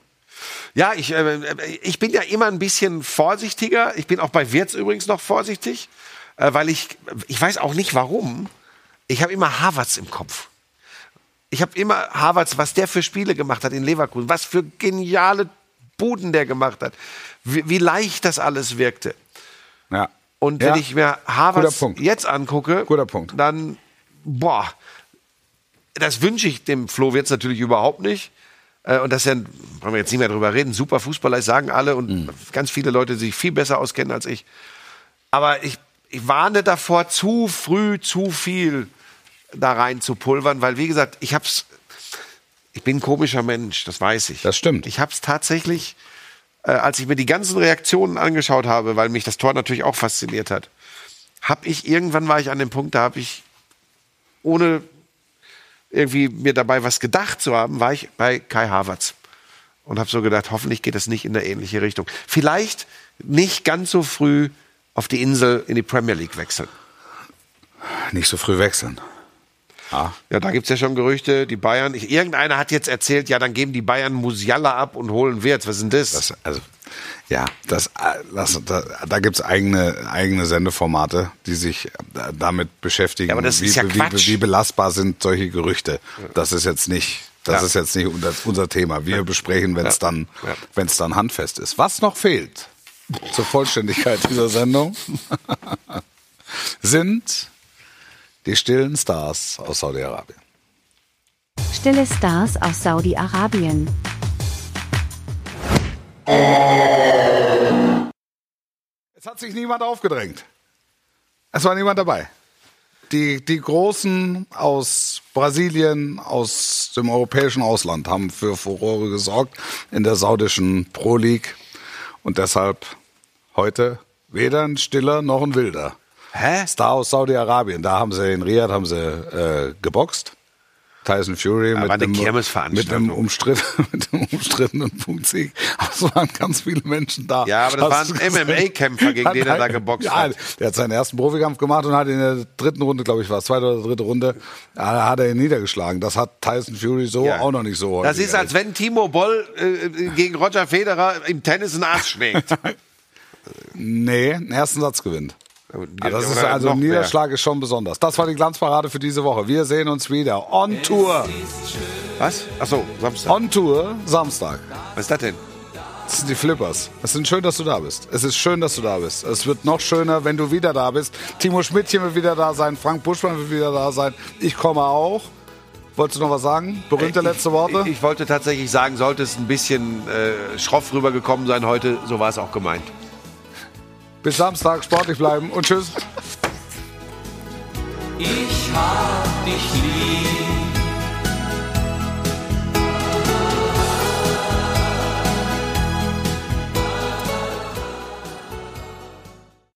Ja, ich, äh, ich bin ja immer ein bisschen vorsichtiger. Ich bin auch bei Wirtz übrigens noch vorsichtig, äh, weil ich, ich weiß auch nicht warum. Ich habe immer Havertz im Kopf. Ich habe immer Havertz, was der für Spiele gemacht hat in Leverkusen, was für geniale Buden der gemacht hat, wie, wie leicht das alles wirkte. Ja. Und Ja. wenn ich mir Punkt. jetzt angucke, Guter Punkt. dann, boah, das wünsche ich dem Flo Wirtz natürlich überhaupt nicht. Äh, Und dass er, wollen wir jetzt nicht mehr drüber reden, super Fußballer ist, sagen alle und Mhm. ganz viele Leute, die sich viel besser auskennen als ich. Aber ich, ich warne davor, zu früh zu viel da rein zu pulvern, weil wie gesagt, ich hab's, ich bin ein komischer Mensch, das weiß ich. Das stimmt. Ich hab's tatsächlich, äh, als ich mir die ganzen Reaktionen angeschaut habe, weil mich das Tor natürlich auch fasziniert hat, hab ich irgendwann war ich an dem Punkt, da habe ich ohne irgendwie mir dabei was gedacht zu haben, war ich bei Kai Havertz und habe so gedacht, hoffentlich geht das nicht in eine ähnliche Richtung. Vielleicht nicht ganz so früh auf die Insel in die Premier League wechseln. Nicht so früh wechseln. Ja, da gibt's ja schon Gerüchte, die Bayern. Ich, irgendeiner hat jetzt erzählt, ja, dann geben die Bayern Musiala ab und holen Wirtz. Was ist denn das? Das, also, ja, das, das, da, da gibt's eigene, eigene Sendeformate, die sich äh, damit beschäftigen. Ja, aber das wie, ist ja wie, Quatsch. wie belastbar sind solche Gerüchte? Das ist jetzt nicht, das Ja. ist jetzt nicht unser, Thema. Wir besprechen, wenn es Ja. dann, Ja. wenn es dann handfest ist. Was noch fehlt zur Vollständigkeit dieser Sendung sind die stillen Stars aus Saudi-Arabien. Stille Stars aus Saudi-Arabien. Es hat sich niemand aufgedrängt. Es war niemand dabei. Die, die Großen aus Brasilien, aus dem europäischen Ausland haben für Furore gesorgt in der saudischen Pro League. Und deshalb heute weder ein Stiller noch ein Wilder. Hä? Star aus Saudi-Arabien. Da haben sie in Riyadh haben sie äh, geboxt. Tyson Fury mit einem, mit einem, umstritt, mit einem umstrittenen Punktsieg. Es waren ganz viele Menschen da. Ja, aber das Hast waren? MMA-Kämpfer, gegen den er da geboxt ja, hat. Der hat seinen ersten Profikampf gemacht und hat in der dritten Runde, glaube ich, war es zweite oder dritte Runde, hat er ihn niedergeschlagen. Das hat Tyson Fury so Ja. auch noch nicht so. Das ist, als wenn Timo Boll äh, gegen Roger Federer im Tennis einen Arsch schlägt. Nee, den ersten Satz gewinnt. Ja, das ist also mehr. Niederschlag ist schon besonders. Das war die Glanzparade für diese Woche. Wir sehen uns wieder on Tour. Was? Achso, Samstag. On Tour Samstag. Was ist das denn? Das sind die Flippers. Es ist schön, dass du da bist. Es ist schön, dass du da bist. Es wird noch schöner, wenn du wieder da bist. Timo Schmidtchen wird wieder da sein. Frank Buschmann wird wieder da sein. Ich komme auch. Wolltest du noch was sagen? Berühmte letzte Worte? Ich, ich wollte tatsächlich sagen, sollte es ein bisschen äh, schroff rübergekommen sein heute, so war es auch gemeint. Bis Samstag, sportlich bleiben und tschüss. Ich hab dich lieb.